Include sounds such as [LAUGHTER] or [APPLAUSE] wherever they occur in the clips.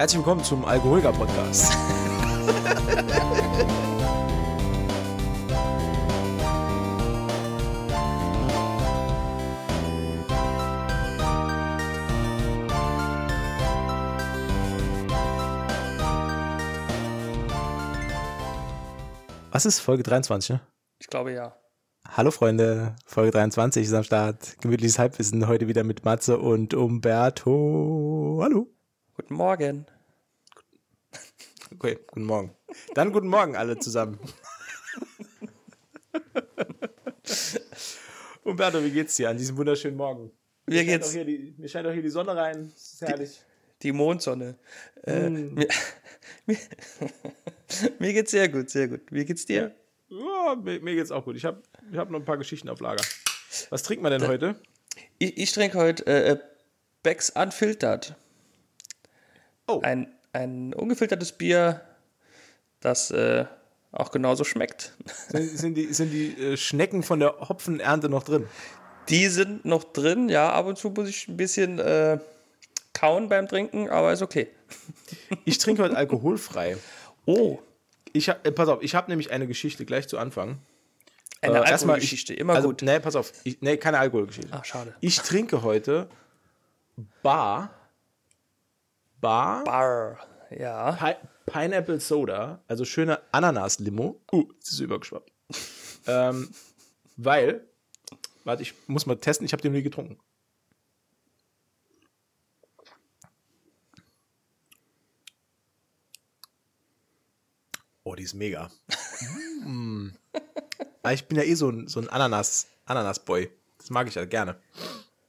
Herzlich willkommen zum Alkoholiker Podcast. Was ist Folge 23, ne? Ich glaube ja. Hallo Freunde, Folge 23 ist am Start. Gemütliches Halbwissen heute wieder mit Matze und Umberto. Hallo. Guten Morgen. Okay, guten Morgen. Dann guten Morgen alle zusammen. Umberto, wie geht's dir an diesem wunderschönen Morgen? Mir geht's. Die, mir scheint auch hier die Sonne rein. Das ist herrlich. Die Mondsonne. Äh, Mm. mir, mir, mir geht's sehr gut, sehr gut. Wie geht's dir? Ja, mir, mir geht's auch gut. Ich habe ich hab noch ein paar Geschichten auf Lager. Was trinken wir denn heute? Ich, ich trinke heute äh, äh, Becks Unfiltered. Oh. Ein, ein ungefiltertes Bier, das äh, auch genauso schmeckt. [LAUGHS] Sind, sind die, sind die äh, Schnecken von der Hopfenernte noch drin? Die sind noch drin, ja, ab und zu muss ich ein bisschen äh, kauen beim Trinken, aber ist okay. [LAUGHS] Ich trinke heute alkoholfrei. Oh, Ich hab, äh, pass auf, ich habe nämlich eine Geschichte gleich zu Anfang. eine Äh, Alkoholgeschichte, ich- immer also, gut. Nee, pass auf. Ich, nee, keine Alkoholgeschichte. Ach, schade. Ich trinke heute Bar, Bar, Bar, ja. Pi Pineapple Soda, also schöne Ananas-Limo. Uh, es ist übergeschwappt. [LAUGHS] ähm, weil, warte, ich muss mal testen, ich habe den nie getrunken. Oh, die ist mega. mm. Aber Ich bin ja eh so ein, so ein Ananas, Ananas-Boy. Das mag ich ja gerne.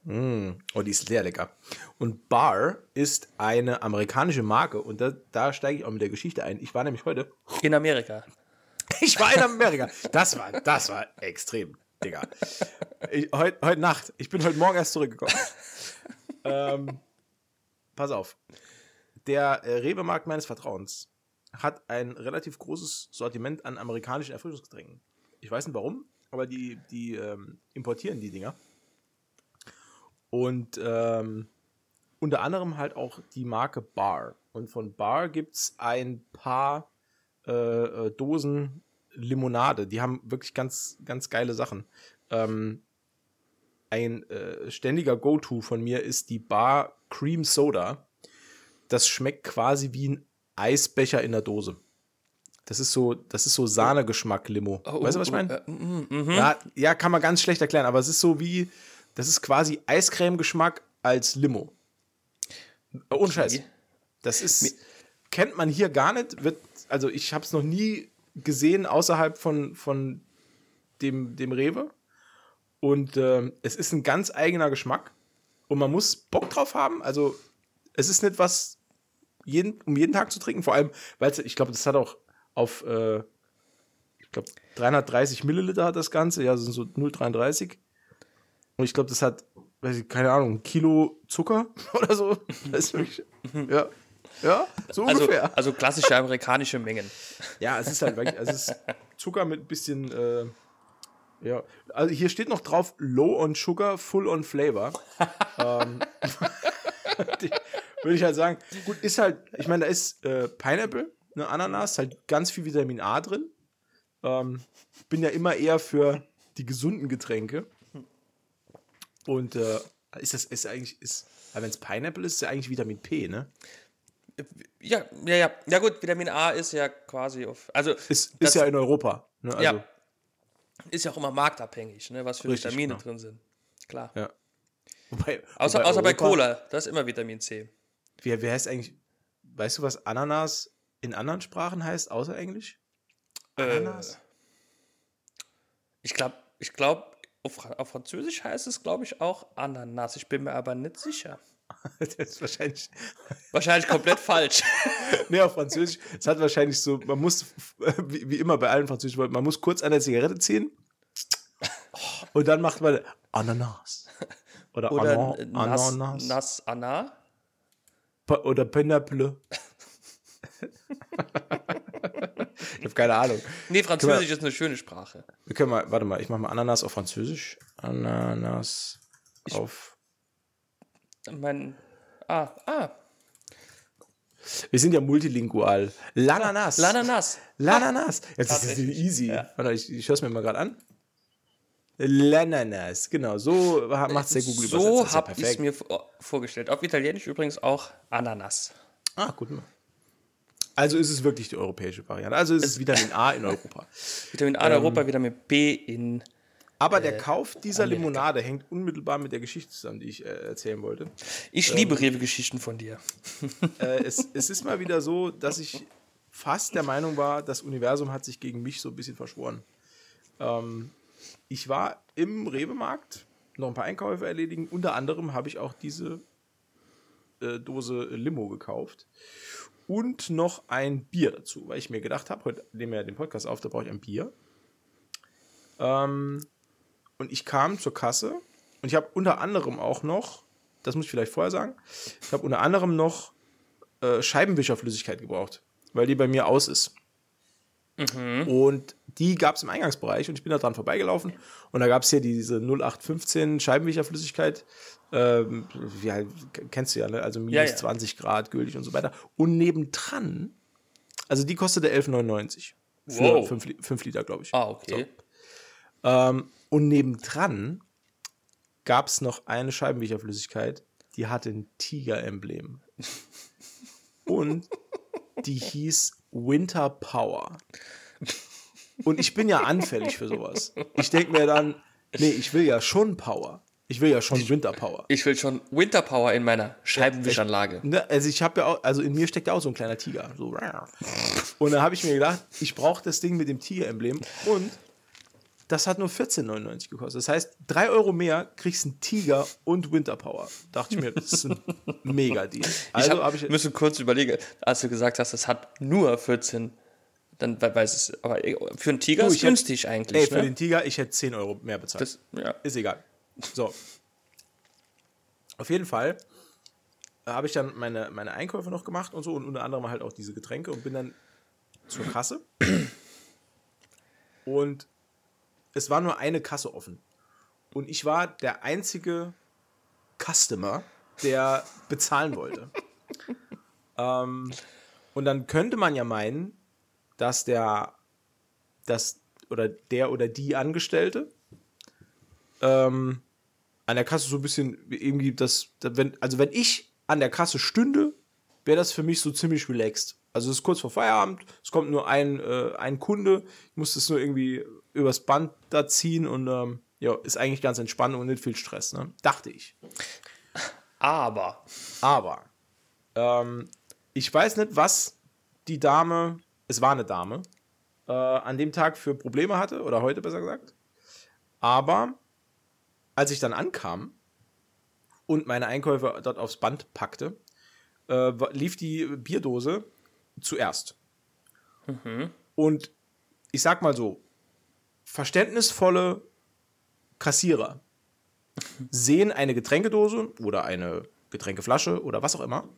Mm. Oh, die ist sehr lecker. Und Bar ist eine amerikanische Marke und da, da steige ich auch mit der Geschichte ein. Ich war nämlich heute. In Amerika. [LAUGHS] Ich war in Amerika. Das war, das war extrem, Digga. Ich, heut, heute Nacht. Ich bin heute Morgen erst zurückgekommen. [LAUGHS] ähm, pass auf. Der äh, Rewe-Markt meines Vertrauens hat ein relativ großes Sortiment an amerikanischen Erfrischungsgetränken. Ich weiß nicht warum, aber die, die ähm, importieren die Dinger. Und ähm, unter anderem halt auch die Marke Bar. Und von Bar gibt es ein paar äh, äh, Dosen Limonade. Die haben wirklich ganz, ganz geile Sachen. Ähm, ein äh, ständiger Go-To von mir ist die Bar Cream Soda. Das schmeckt quasi wie ein Eisbecher in der Dose. Das ist so, das ist so Sahnegeschmack Limo. weißt du, was ich meine? Äh, mm, mhm. Ja, ja, kann man ganz schlecht erklären, aber es ist so wie, das ist quasi Eiscreme-Geschmack als Limo. Äh, Ohne Scheiß. Das ist, kennt man hier gar nicht. Wird, also ich habe es noch nie gesehen außerhalb von, von dem, dem Rewe. Und ähm, es ist ein ganz eigener Geschmack. Und man muss Bock drauf haben. Also es ist nicht was, jeden, um jeden Tag zu trinken. Vor allem, weil ich glaube, das hat auch auf, äh, ich glaube, 330 Milliliter hat das Ganze. Ja, das sind so 0,33. Und ich glaube, das hat, weiß ich, keine Ahnung, ein Kilo Zucker [LAUGHS] oder so. Das ist wirklich, ja. Ja, so Also, ungefähr. also klassische amerikanische Mengen. Ja, es ist halt wirklich, also es ist Zucker mit ein bisschen, äh, ja. Also hier steht noch drauf, low on sugar, full on flavor. [LAUGHS] ähm, [LAUGHS] Würde ich halt sagen, gut, ist halt, ich meine, da ist äh, Pineapple, eine Ananas, halt ganz viel Vitamin A drin. Ähm, bin ja immer eher für die gesunden Getränke. Und äh, ist das, ist eigentlich, ist, wenn es Pineapple ist, ist ja eigentlich Vitamin P, ne? Ja, ja, ja. Ja gut, Vitamin A ist ja quasi auf. Also Ist, ist ja in Europa. Ne? Also, ja, ist ja auch immer marktabhängig, ne, was für Richtig, Vitamine genau. drin sind. Klar. Ja. Wobei, Außer, wobei außer bei Europa- Cola, da ist immer Vitamin C. Wie, wie heißt eigentlich, weißt du, was Ananas in anderen Sprachen heißt, außer Englisch? Ananas? Ich glaube, ich glaube, auf, auf Französisch heißt es, glaube ich, auch Ananas. Ich bin mir aber nicht sicher. [LAUGHS] das ist wahrscheinlich, [LAUGHS] Wahrscheinlich komplett falsch. [LAUGHS] nee, auf Französisch, es hat wahrscheinlich so, man muss, wie, wie immer bei allen französischen Worten, man muss kurz an der Zigarette ziehen und dann macht man Ananas. Oder, Oder Ana- Nas, Ananas. Nas Anna. Pa- Oder Pineapple. Ich habe keine Ahnung. Nee, Französisch ist eine schöne Sprache. Wir können mal, warte mal, ich mache mal Ananas auf Französisch. Ananas auf. Mein. Ah, ah. Wir sind ja multilingual. Lananas. Lananas. Lananas. Jetzt ist das easy. Ja. Warte, ich, ich schaue es mir mal gerade an. Lananas, genau, so macht es der Google So habe ich es mir vorgestellt. Auf Italienisch übrigens auch Ananas. Ah, gut. Also ist es wirklich die europäische Variante. Also ist es Vitamin A in Europa. [LAUGHS] Vitamin A in ähm, Europa, Vitamin B in. Aber der äh, Kauf dieser Amerika. Limonade hängt unmittelbar mit der Geschichte zusammen, die ich äh, erzählen wollte. Ich ähm, liebe Rewe-Geschichten von dir. [LAUGHS] Äh, es, es ist mal wieder so, dass ich fast der Meinung war, das Universum hat sich gegen mich so ein bisschen verschworen. Ähm, ich war im Rewe-Markt, noch ein paar Einkäufe erledigen. Unter anderem habe ich auch diese äh, Dose Limo gekauft und noch ein Bier dazu, weil ich mir gedacht habe, heute nehmen wir ja den Podcast auf, da brauche ich ein Bier. Ähm, und ich kam zur Kasse und ich habe unter anderem auch noch, das muss ich vielleicht vorher sagen, ich habe unter anderem noch äh, Scheibenwischerflüssigkeit gebraucht, weil die bei mir aus ist. Mhm. Und die gab es im Eingangsbereich und ich bin da dran vorbeigelaufen und da gab es hier diese 0815 Scheibenwischerflüssigkeit. Ähm, ja, kennst du ja, ne? Also minus ja, ja. 20 Grad gültig und so weiter. Und nebendran, also die kostete 11,99. Für 5 Liter, glaube ich. Ah, okay. So. Ähm, und nebendran gab es noch eine Scheibenwischerflüssigkeit, die hatte ein Tiger-Emblem. und die hieß Winter Power. Und ich bin ja anfällig für sowas. Ich denke mir dann, nee, ich will ja schon Power. Ich will ja schon Winter Power. Ich will schon Winter Power in meiner Scheibenwischanlage. Ne, also ich habe ja auch, also in mir steckt ja auch so ein kleiner Tiger. So. Und da habe ich mir gedacht, ich brauche das Ding mit dem Tiger-Emblem und das hat nur 14,99 gekostet. Das heißt, 3 Euro mehr kriegst du einen Tiger und Winter Power. Dachte ich mir, das ist ein Mega-Deal. Also ich, hab, ich müssen kurz überlegen, als du gesagt hast, es hat nur 14 dann weiß es, aber für einen Tiger du, ist günstig hätte, eigentlich. Ey, für ne? den Tiger, ich hätte 10 Euro mehr bezahlt. Das, ja. Ist egal. So. Auf jeden Fall habe ich dann meine, meine Einkäufe noch gemacht und so und unter anderem halt auch diese Getränke und bin dann zur Kasse. Und es war nur eine Kasse offen. Und ich war der einzige Customer, der bezahlen wollte. [LAUGHS] ähm, und dann könnte man ja meinen, dass der, dass, oder der oder die Angestellte ähm, an der Kasse so ein bisschen irgendwie das, wenn, also wenn ich an der Kasse stünde, wäre das für mich so ziemlich relaxed. Also es ist kurz vor Feierabend, es kommt nur ein, äh, ein Kunde, ich muss das nur irgendwie übers Band da ziehen und ähm, ja, ist eigentlich ganz entspannt und nicht viel Stress, ne? Dachte ich. Aber. Aber. Ähm, ich weiß nicht, was die Dame, es war eine Dame, äh, an dem Tag für Probleme hatte, oder heute besser gesagt. Aber als ich dann ankam und meine Einkäufe dort aufs Band packte, äh, lief die Bierdose zuerst. Mhm. Und ich sag mal so, verständnisvolle Kassierer [LAUGHS] sehen eine Getränkedose oder eine Getränkeflasche oder was auch immer,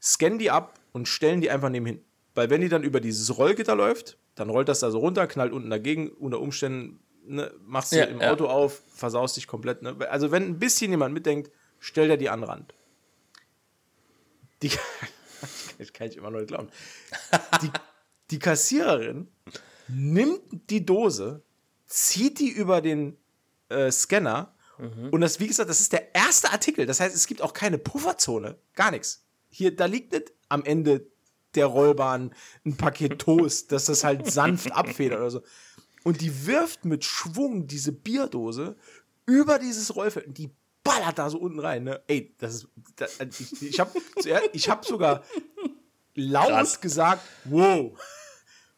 scannen die ab und stellen die einfach nebenhin. Weil wenn die dann über dieses Rollgitter läuft, dann rollt das da so runter, knallt unten dagegen, unter Umständen ne, machst du ja, im ja. Auto auf, versaust dich komplett. Ne? Also wenn ein bisschen jemand mitdenkt, stellt er die an Rand. Die, [LAUGHS] das kann ich immer noch nicht glauben. Die, die Kassiererin nimmt die Dose, zieht die über den äh, Scanner mhm. und das, wie gesagt, das ist der erste Artikel. Das heißt, es gibt auch keine Pufferzone, gar nichts. Hier, da liegt nicht am Ende der Rollbahn ein Paket [LAUGHS] Toast, dass das halt sanft abfedert oder so. Und die wirft mit Schwung diese Bierdose über dieses Rollfeld und die ballert da so unten rein. Ne? Ey, das ist. Das, ich ich habe ich hab sogar laut Krass. gesagt, wow.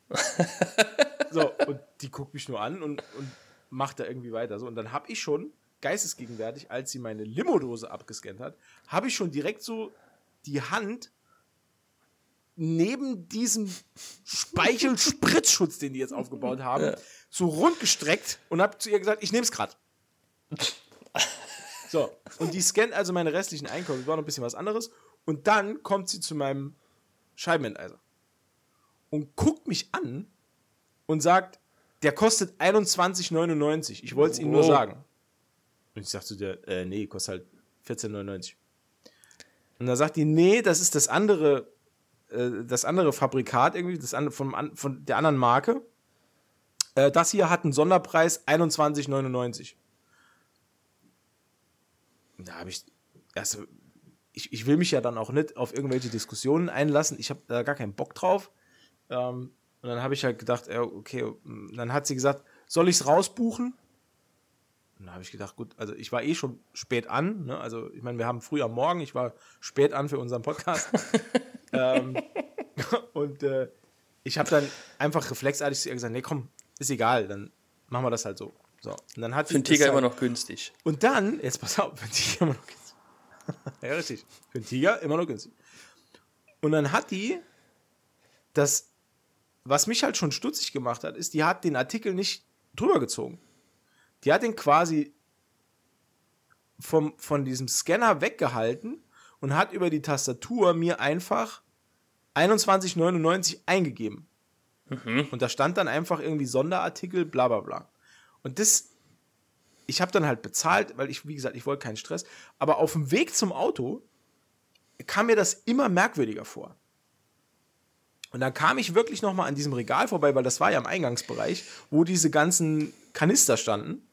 [LAUGHS] so, und die guckt mich nur an und, und macht da irgendwie weiter. So, und dann habe ich schon, geistesgegenwärtig, als sie meine Limodose abgescannt hat, habe ich schon direkt so die Hand neben diesem Speichelspritzschutz, den die jetzt aufgebaut haben, ja. so rund gestreckt und habe zu ihr gesagt, ich nehme es gerade. So, und die scannt also meine restlichen Einkäufe, war noch ein bisschen was anderes. Und dann kommt sie zu meinem Scheibenenteiser und guckt mich an und sagt, der kostet 21,99. Ich wollte es Ihnen nur sagen. Und ich sagte der, äh, nee, kostet halt 14,99. Und dann sagt die, nee, das ist das andere äh, das andere Fabrikat irgendwie, das andere, von, von der anderen Marke. Äh, das hier hat einen Sonderpreis 21,99. Da habe ich erst ich, ich will mich ja dann auch nicht auf irgendwelche Diskussionen einlassen. Ich habe da gar keinen Bock drauf. Ähm, und dann habe ich halt gedacht, okay, dann hat sie gesagt, soll ich es rausbuchen? Und dann habe ich gedacht, gut, also ich war eh schon spät an. Ne? Also ich meine, wir haben früh am Morgen, ich war spät an für unseren Podcast. [LAUGHS] ähm, [LAUGHS] und äh, ich habe dann einfach reflexartig gesagt, nee, komm, ist egal, dann machen wir das halt so. So. Und dann hat für den Tiger halt, immer noch günstig. Und dann, jetzt pass auf, für den Tiger immer noch günstig. [LAUGHS] ja, richtig. Für einen Tiger immer noch günstig. Und dann hat die das, was mich halt schon stutzig gemacht hat, ist, die hat den Artikel nicht drüber gezogen. Die hat den quasi vom, von diesem Scanner weggehalten und hat über die Tastatur mir einfach 21,99 eingegeben. Mhm. Und da stand dann einfach irgendwie Sonderartikel, bla bla bla. Und das ich habe dann halt bezahlt, weil ich, wie gesagt, ich wollte keinen Stress. Aber auf dem Weg zum Auto kam mir das immer merkwürdiger vor. Und dann kam ich wirklich noch mal an diesem Regal vorbei, weil das war ja im Eingangsbereich, wo diese ganzen Kanister standen.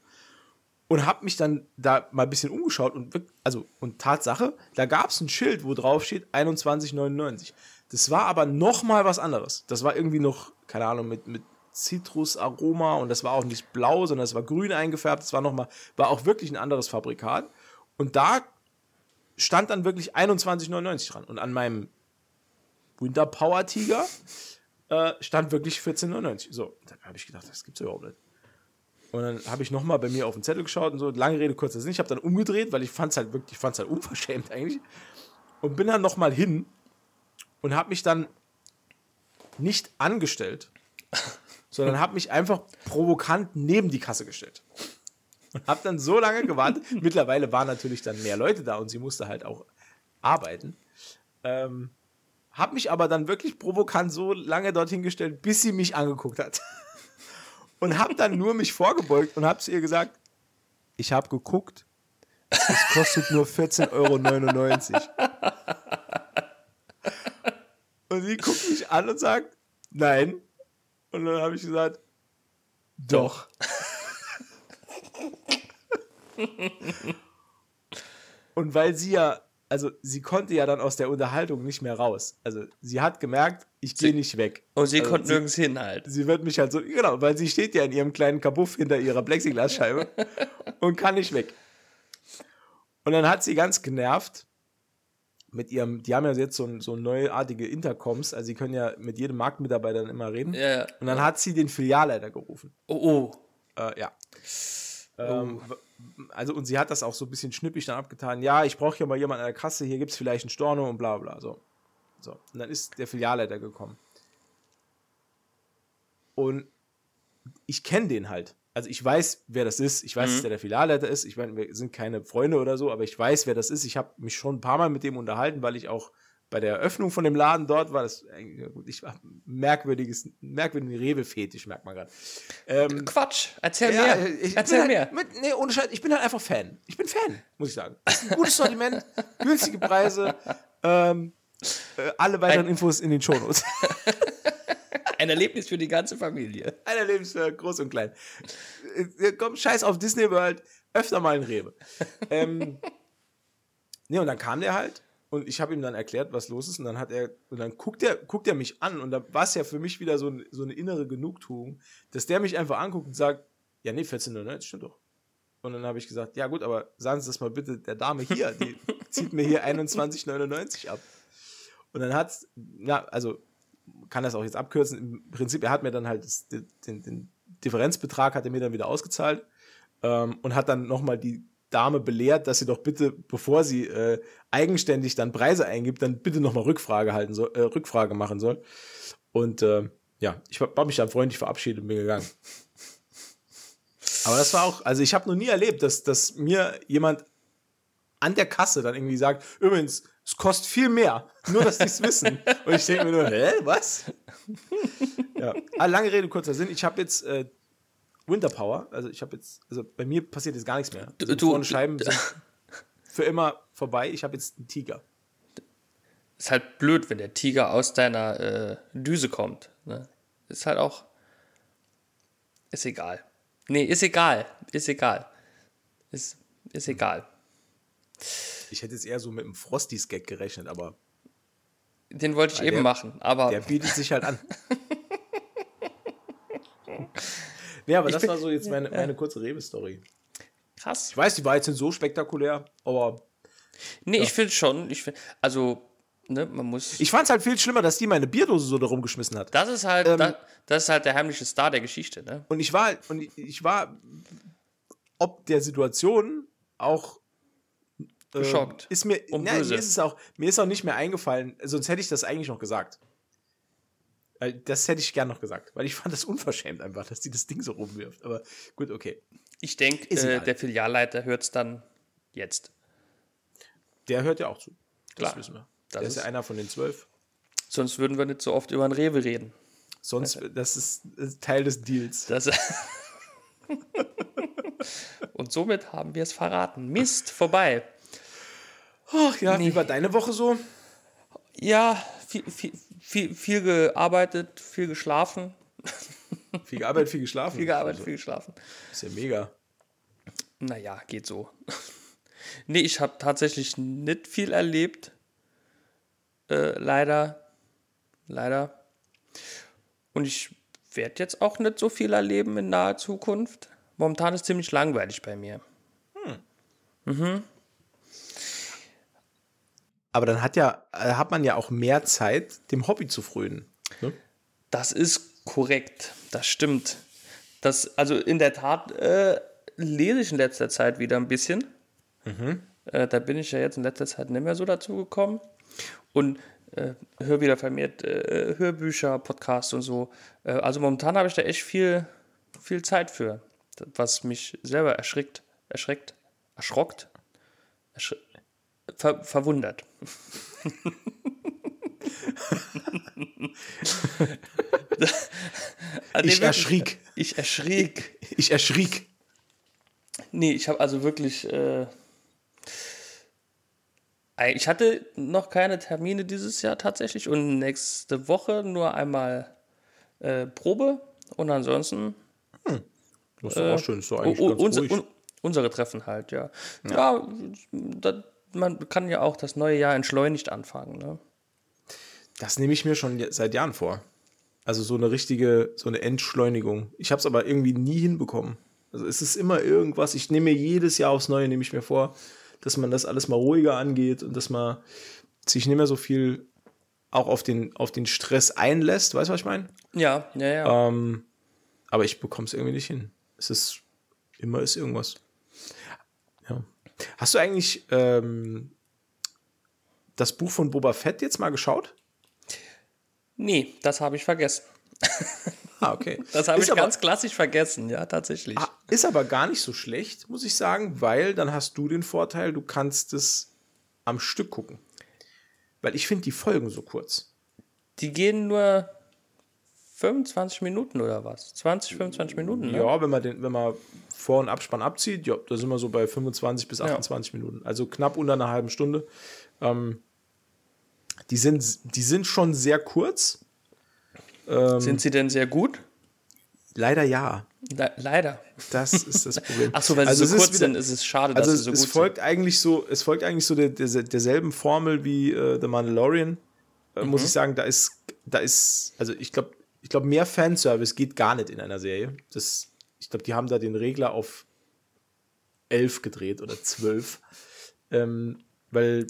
Und habe mich dann da mal ein bisschen umgeschaut und also und Tatsache, da gab es ein Schild, wo drauf steht 21,99. Das war aber noch mal was anderes. Das war irgendwie noch keine Ahnung mit mit Zitrusaroma und das war auch nicht blau, sondern es war grün eingefärbt. Das war noch mal, war auch wirklich ein anderes Fabrikat. Und da stand dann wirklich 21,99 dran. Und an meinem Winter Power Tiger äh, stand wirklich 14,99. So, dann habe ich gedacht, das gibt's überhaupt nicht. Und dann habe ich noch mal bei mir auf den Zettel geschaut und so, lange Rede, kurzer Sinn. Ich habe dann umgedreht, weil ich fand es halt wirklich, ich fand halt unverschämt eigentlich. Und bin dann noch mal hin und habe mich dann nicht angestellt, sondern habe mich einfach provokant neben die Kasse gestellt. Und habe dann so lange gewartet. [LAUGHS] Mittlerweile waren natürlich dann mehr Leute da und sie musste halt auch arbeiten. Ähm, habe mich aber dann wirklich provokant so lange dorthin gestellt, bis sie mich angeguckt hat. Und habe dann nur mich vorgebeugt und habe zu ihr gesagt, ich habe geguckt, es kostet nur 14,99 Euro. Und sie guckt mich an und sagt, nein, und dann habe ich gesagt, doch. Und weil sie ja, also sie konnte ja dann aus der Unterhaltung nicht mehr raus. Also sie hat gemerkt, ich gehe nicht weg. Und sie also konnte nirgends hin halt. Sie wird mich halt so, genau, weil sie steht ja in ihrem kleinen Kabuff hinter ihrer Plexiglasscheibe [LAUGHS] und kann nicht weg. Und dann hat sie ganz genervt mit ihrem, die haben ja jetzt so, so neuartige Intercoms, also sie können ja mit jedem Marktmitarbeiter dann immer reden. Ja, ja. Und dann hat sie den Filialleiter gerufen. Oh, oh. Äh, ja. Ähm, oh. Also, und sie hat das auch so ein bisschen schnippig dann abgetan. Ja, ich brauche ja mal jemanden an der Kasse, hier gibt es vielleicht einen Storno und bla bla. So. so. Und dann ist der Filialleiter gekommen. Und ich kenne den halt also ich weiß, wer das ist. Ich weiß, mhm. dass der der Filialleiter ist. Ich meine, wir sind keine Freunde oder so, aber ich weiß, wer das ist. Ich habe mich schon ein paar Mal mit dem unterhalten, weil ich auch bei der Eröffnung von dem Laden dort war. Das gut, ich war merkwürdiges, merkwürdigen Rewe-Fetisch, merkt man gerade. Ähm, Quatsch, erzähl ja, mehr. Ich erzähl halt, mehr. Mit, nee, ohne Scheiß, ich bin halt einfach Fan. Ich bin Fan, muss ich sagen. Gutes [LAUGHS] Sortiment, günstige Preise. Ähm, äh, alle weiteren Ein Infos in den Shownotes. [LAUGHS] Ein Erlebnis für die ganze Familie. Ein Erlebnis für groß und klein. Äh, komm, scheiß auf Disney World, öfter mal in Rewe. ähm, [LAUGHS] nee, und dann kam der halt und ich habe ihm dann erklärt, was los ist und dann hat er und dann guckt er guckt er mich an und da war es ja für mich wieder so, so eine innere Genugtuung, dass der mich einfach anguckt und sagt, ja nee, 14,99 stimmt doch. Und dann habe ich gesagt, ja gut, aber sagen Sie das mal bitte der Dame hier, die [LAUGHS] zieht mir hier 21,99 ab. Und dann hat ja, also kann das auch jetzt abkürzen. Im Prinzip, er hat mir dann halt das, den, den, Differenzbetrag hat er mir dann wieder ausgezahlt ähm, und hat dann nochmal die Dame belehrt, dass sie doch bitte, bevor sie äh, eigenständig dann Preise eingibt, dann bitte nochmal Rückfrage halten soll, äh, Rückfrage machen soll. Und äh, ja, ich habe mich dann freundlich verabschiedet und bin gegangen. Aber das war auch, also ich habe noch nie erlebt, dass, dass mir jemand an der Kasse dann irgendwie sagt, übrigens, es kostet viel mehr. Nur, dass die es wissen. Und ich denke mir nur, hä, was? [LAUGHS] ja. Ah, lange Rede, kurzer Sinn. Ich habe jetzt äh, Winter Power. Also ich habe jetzt, also bei mir passiert jetzt gar nichts mehr. Also du, vorne Scheiben sind für immer vorbei. Ich habe jetzt einen Tiger. ist halt blöd, wenn der Tiger aus deiner äh, Düse kommt. Ne? Ist halt auch. Ist egal. Nee, ist egal. Ist egal. Ist, ist egal. Ich hätte jetzt eher so mit einem Frosty-Skag gerechnet, aber. Den wollte ich eben der, machen, aber. Der bietet sich halt an. [LAUGHS] ja, aber ich das bin, war so jetzt meine, meine kurze Rewe-Story. Krass. Ich weiß, die war jetzt nicht so spektakulär, aber. Nee, ja. ich finde schon. Ich find, also, ne, man muss. Ich fand es halt viel schlimmer, dass die meine Bierdose so da rumgeschmissen hat. Das ist halt, ähm, das, das, ist halt der heimliche Star der Geschichte, ne? Und ich war, und ich war, ob der Situation auch äh, geschockt. Ist mir, na, mir ist es auch, mir ist auch nicht mehr eingefallen, sonst hätte ich das eigentlich noch gesagt. Weil das hätte ich gern noch gesagt, weil ich fand das unverschämt einfach, dass die das Ding so rumwirft. Aber gut, okay. Ich denke, äh, der Filialleiter hört es dann jetzt. Der hört ja auch zu. Klar. Das wissen wir. Das der ist ja einer von den zwölf. Sonst würden wir nicht so oft über einen Rewe reden. Sonst, das ist, das ist Teil des Deals. Das [LAUGHS] Und somit haben wir es verraten. Mist, vorbei. Ach ja, nee. wie war deine Woche so? Ja, viel, viel, viel, [LAUGHS] viel gearbeitet, viel geschlafen. Viel gearbeitet, viel geschlafen. Viel gearbeitet, also, viel geschlafen. Ist ja mega. Naja, geht so. [LAUGHS] nee, ich habe tatsächlich nicht viel erlebt. Äh, leider. Leider. Und ich werde jetzt auch nicht so viel erleben in naher Zukunft. Momentan ist ziemlich langweilig bei mir. Hm. Mhm. Aber dann hat ja, äh, hat man ja auch mehr Zeit, dem Hobby zu frönen. Ne? Das ist korrekt, das stimmt. Das, also in der Tat äh, lese ich in letzter Zeit wieder ein bisschen. Mhm. Äh, da bin ich ja jetzt in letzter Zeit nicht mehr so dazu gekommen. Und äh, höre wieder vermehrt äh, Hörbücher, Podcasts und so. Äh, also momentan habe ich da echt viel, viel Zeit für, was mich selber erschrickt, erschreckt, erschrockt, erschr ver verwundert. [LAUGHS] ich erschriek. Ich erschriek. Ich erschriek. Nee, ich habe also wirklich. Äh, ich hatte noch keine Termine dieses Jahr tatsächlich und nächste Woche nur einmal äh, Probe und ansonsten. Hm. Das ist äh, auch schön, so eigentlich ganz unser, un, unsere Treffen halt, ja. Ja, ja da, man kann ja auch das neue Jahr entschleunigt anfangen. Ne? Das nehme ich mir schon seit Jahren vor. Also so eine richtige, so eine Entschleunigung. Ich habe es aber irgendwie nie hinbekommen. Also es ist immer irgendwas. Ich nehme mir jedes Jahr aufs Neue, nehme ich mir vor, dass man das alles mal ruhiger angeht und dass man sich nicht mehr so viel auch auf den, auf den Stress einlässt. Weißt du, was ich meine? Ja, ja, ja. Ähm, aber ich bekomme es irgendwie nicht hin. Es ist, immer ist irgendwas. Hast du eigentlich ähm, das Buch von Boba Fett jetzt mal geschaut? Nee, das habe ich vergessen. Ah, okay. [LAUGHS] Das habe ich aber, ganz klassisch vergessen, ja, tatsächlich. Ah, ist aber gar nicht so schlecht, muss ich sagen, weil dann hast du den Vorteil, du kannst es am Stück gucken. Weil ich finde die Folgen so kurz. Die gehen nur 25 Minuten oder was? 20, 25 Minuten, ne? Ja, wenn man, den, wenn man Vor- und Abspann abzieht, ja, da sind wir so bei 25 bis 28 ja. Minuten. Also knapp unter einer halben Stunde. Ähm, die, sind, die sind schon sehr kurz. Ähm, sind sie denn sehr gut? Leider ja. Le leider. Das ist das Problem. [LAUGHS] Ach so, weil also sie so kurz wieder, sind, ist es schade, also dass sie so es gut folgt sind. Eigentlich so, es folgt eigentlich so der, der, derselben Formel wie äh, The Mandalorian. Äh, mhm. Muss ich sagen, da ist, da ist, also ich glaube, ich glaube, mehr Fanservice geht gar nicht in einer Serie. Das, ich glaube, die haben da den Regler auf elf gedreht oder zwölf. ähm, weil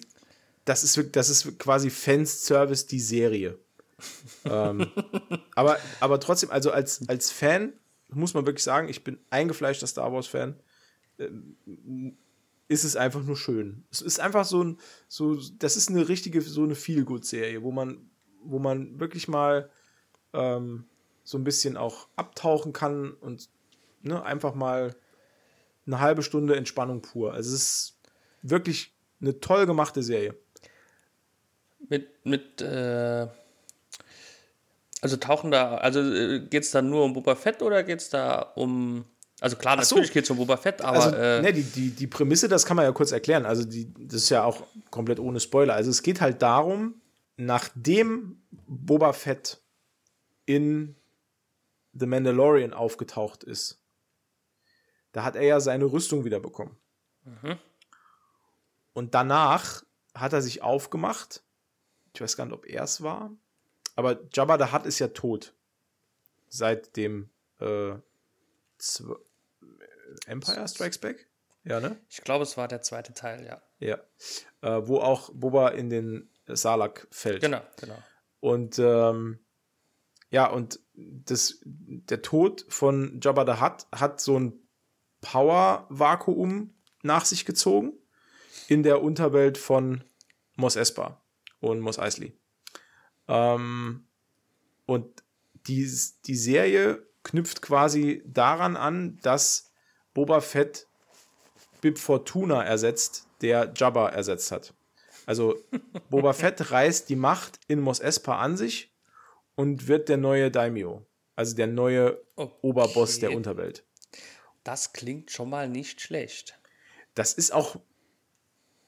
das ist, das ist quasi Fanservice die Serie ähm, [LAUGHS] aber, aber trotzdem, also als, als Fan muss man wirklich sagen, ich bin eingefleischter Star Wars-Fan. Ähm, ist es einfach nur schön. Es ist einfach so ein, so, das ist eine richtige, so eine Feel-Good-Serie, wo man, wo man wirklich mal ähm, so ein bisschen auch abtauchen kann und ne, einfach mal eine halbe Stunde Entspannung pur. Also es ist wirklich eine toll gemachte Serie. Mit, mit äh, also tauchen da, also äh, geht es da nur um Boba Fett oder geht es da um. Also klar, so. natürlich geht es um Boba Fett, aber. Also, äh, ne, die, die, die Prämisse, das kann man ja kurz erklären. Also, die, das ist ja auch komplett ohne Spoiler. Also, es geht halt darum, nachdem Boba Fett in The Mandalorian aufgetaucht ist, da hat er ja seine Rüstung wieder bekommen. Mhm. Und danach hat er sich aufgemacht. Ich weiß gar nicht, ob er es war. Aber Jabba the Hutt ist ja tot. Seit dem äh, Empire Strikes Back? Ja, ne? Ich glaube, es war der zweite Teil, ja. Ja. Äh, wo auch Boba in den Salak fällt. Genau, genau. Und ähm, ja, und das, der Tod von Jabba the Hutt hat so ein Power-Vakuum nach sich gezogen in der Unterwelt von Mos Espa und Mos Eisley. Ähm, und die, die Serie knüpft quasi daran an, dass Boba Fett Bib Fortuna ersetzt, der Jabba ersetzt hat. Also Boba [LAUGHS] Fett reißt die Macht in Mos Espa an sich und wird der neue Daimyo. Also der neue okay. Oberboss der Unterwelt. Das klingt schon mal nicht schlecht. Das ist auch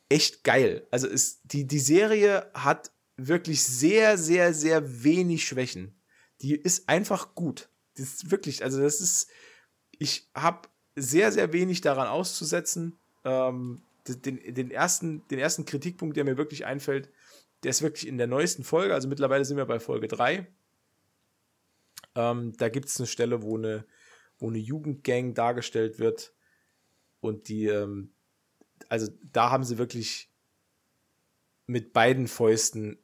echt geil. Also ist, die, die Serie hat wirklich sehr, sehr, sehr wenig Schwächen. Die ist einfach gut. Das ist wirklich, also das ist, ich habe sehr, sehr wenig daran auszusetzen. Ähm, den, den, ersten, den ersten Kritikpunkt, der mir wirklich einfällt, der ist wirklich in der neuesten Folge, also mittlerweile sind wir bei Folge 3. Ähm, da gibt es eine Stelle, wo eine, wo eine Jugendgang dargestellt wird und die, ähm, also da haben sie wirklich mit beiden Fäusten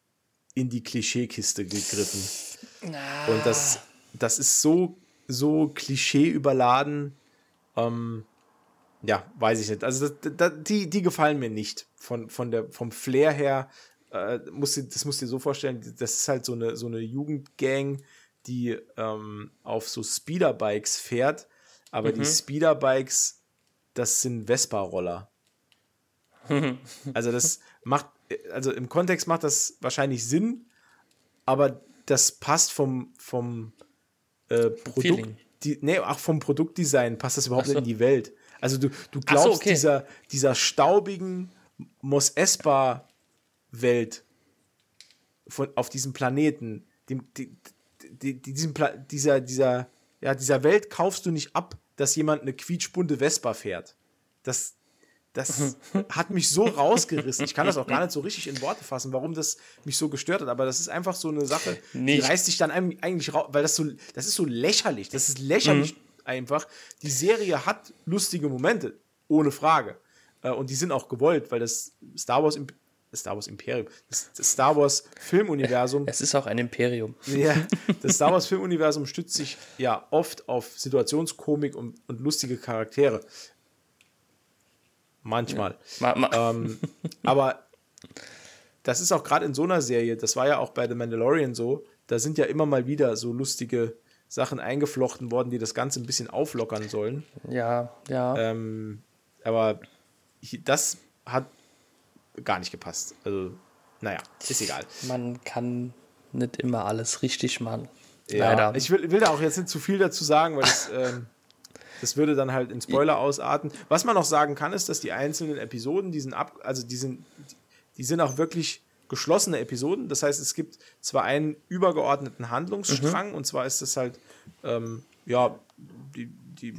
in die Klischeekiste gegriffen. Ah. Und das, das ist so, so Klischee überladen. Ähm, ja, weiß ich nicht. Also das, das, die, die gefallen mir nicht. Von, von der, vom Flair her, äh, musst du, das musst du dir so vorstellen, das ist halt so eine, so eine Jugendgang, die ähm, auf so Speederbikes fährt. Aber mhm. die Speederbikes, das sind Vespa-Roller. [LAUGHS] also das macht, also im Kontext macht das wahrscheinlich Sinn, aber das passt vom, vom äh, Produkt, die, nee, auch vom Produktdesign passt das überhaupt so. nicht in die Welt. Also du, du glaubst, so, okay. dieser, dieser staubigen Mos Espa Welt von, auf diesem Planeten, dem, die, die, diesem Pla dieser, dieser, ja, dieser Welt kaufst du nicht ab, dass jemand eine quietschbunte Vespa fährt. Das, das [LAUGHS] hat mich so rausgerissen. Ich kann das auch gar nicht so richtig in Worte fassen, warum das mich so gestört hat. Aber das ist einfach so eine Sache, nicht. die reißt sich dann eigentlich raus, weil das so, das ist so lächerlich. Das ist lächerlich mhm. einfach. Die Serie hat lustige Momente, ohne Frage. Äh, und die sind auch gewollt, weil das Star Wars Star Wars Imperium, das, das Star Wars Filmuniversum. [LAUGHS] Es ist auch ein Imperium. Ja, [LAUGHS] das Star Wars Filmuniversum stützt sich ja oft auf Situationskomik und, und lustige Charaktere. Manchmal. Ja. Ma, ma. Ähm, [LAUGHS] aber das ist auch gerade in so einer Serie, das war ja auch bei The Mandalorian so, da sind ja immer mal wieder so lustige Sachen eingeflochten worden, die das Ganze ein bisschen auflockern sollen. Ja, ja. Ähm, aber das hat gar nicht gepasst. Also, naja, ist egal. Man kann nicht immer alles richtig machen. Ja, Leider. Ich will, will da auch jetzt nicht zu viel dazu sagen, weil das [LAUGHS] ähm, das würde dann halt in Spoiler ausarten. Was man noch sagen kann, ist, dass die einzelnen Episoden, die sind ab, also die sind, die sind auch wirklich geschlossene Episoden. Das heißt, es gibt zwar einen übergeordneten Handlungsstrang, mhm. und zwar ist das halt, ähm, ja, die, die,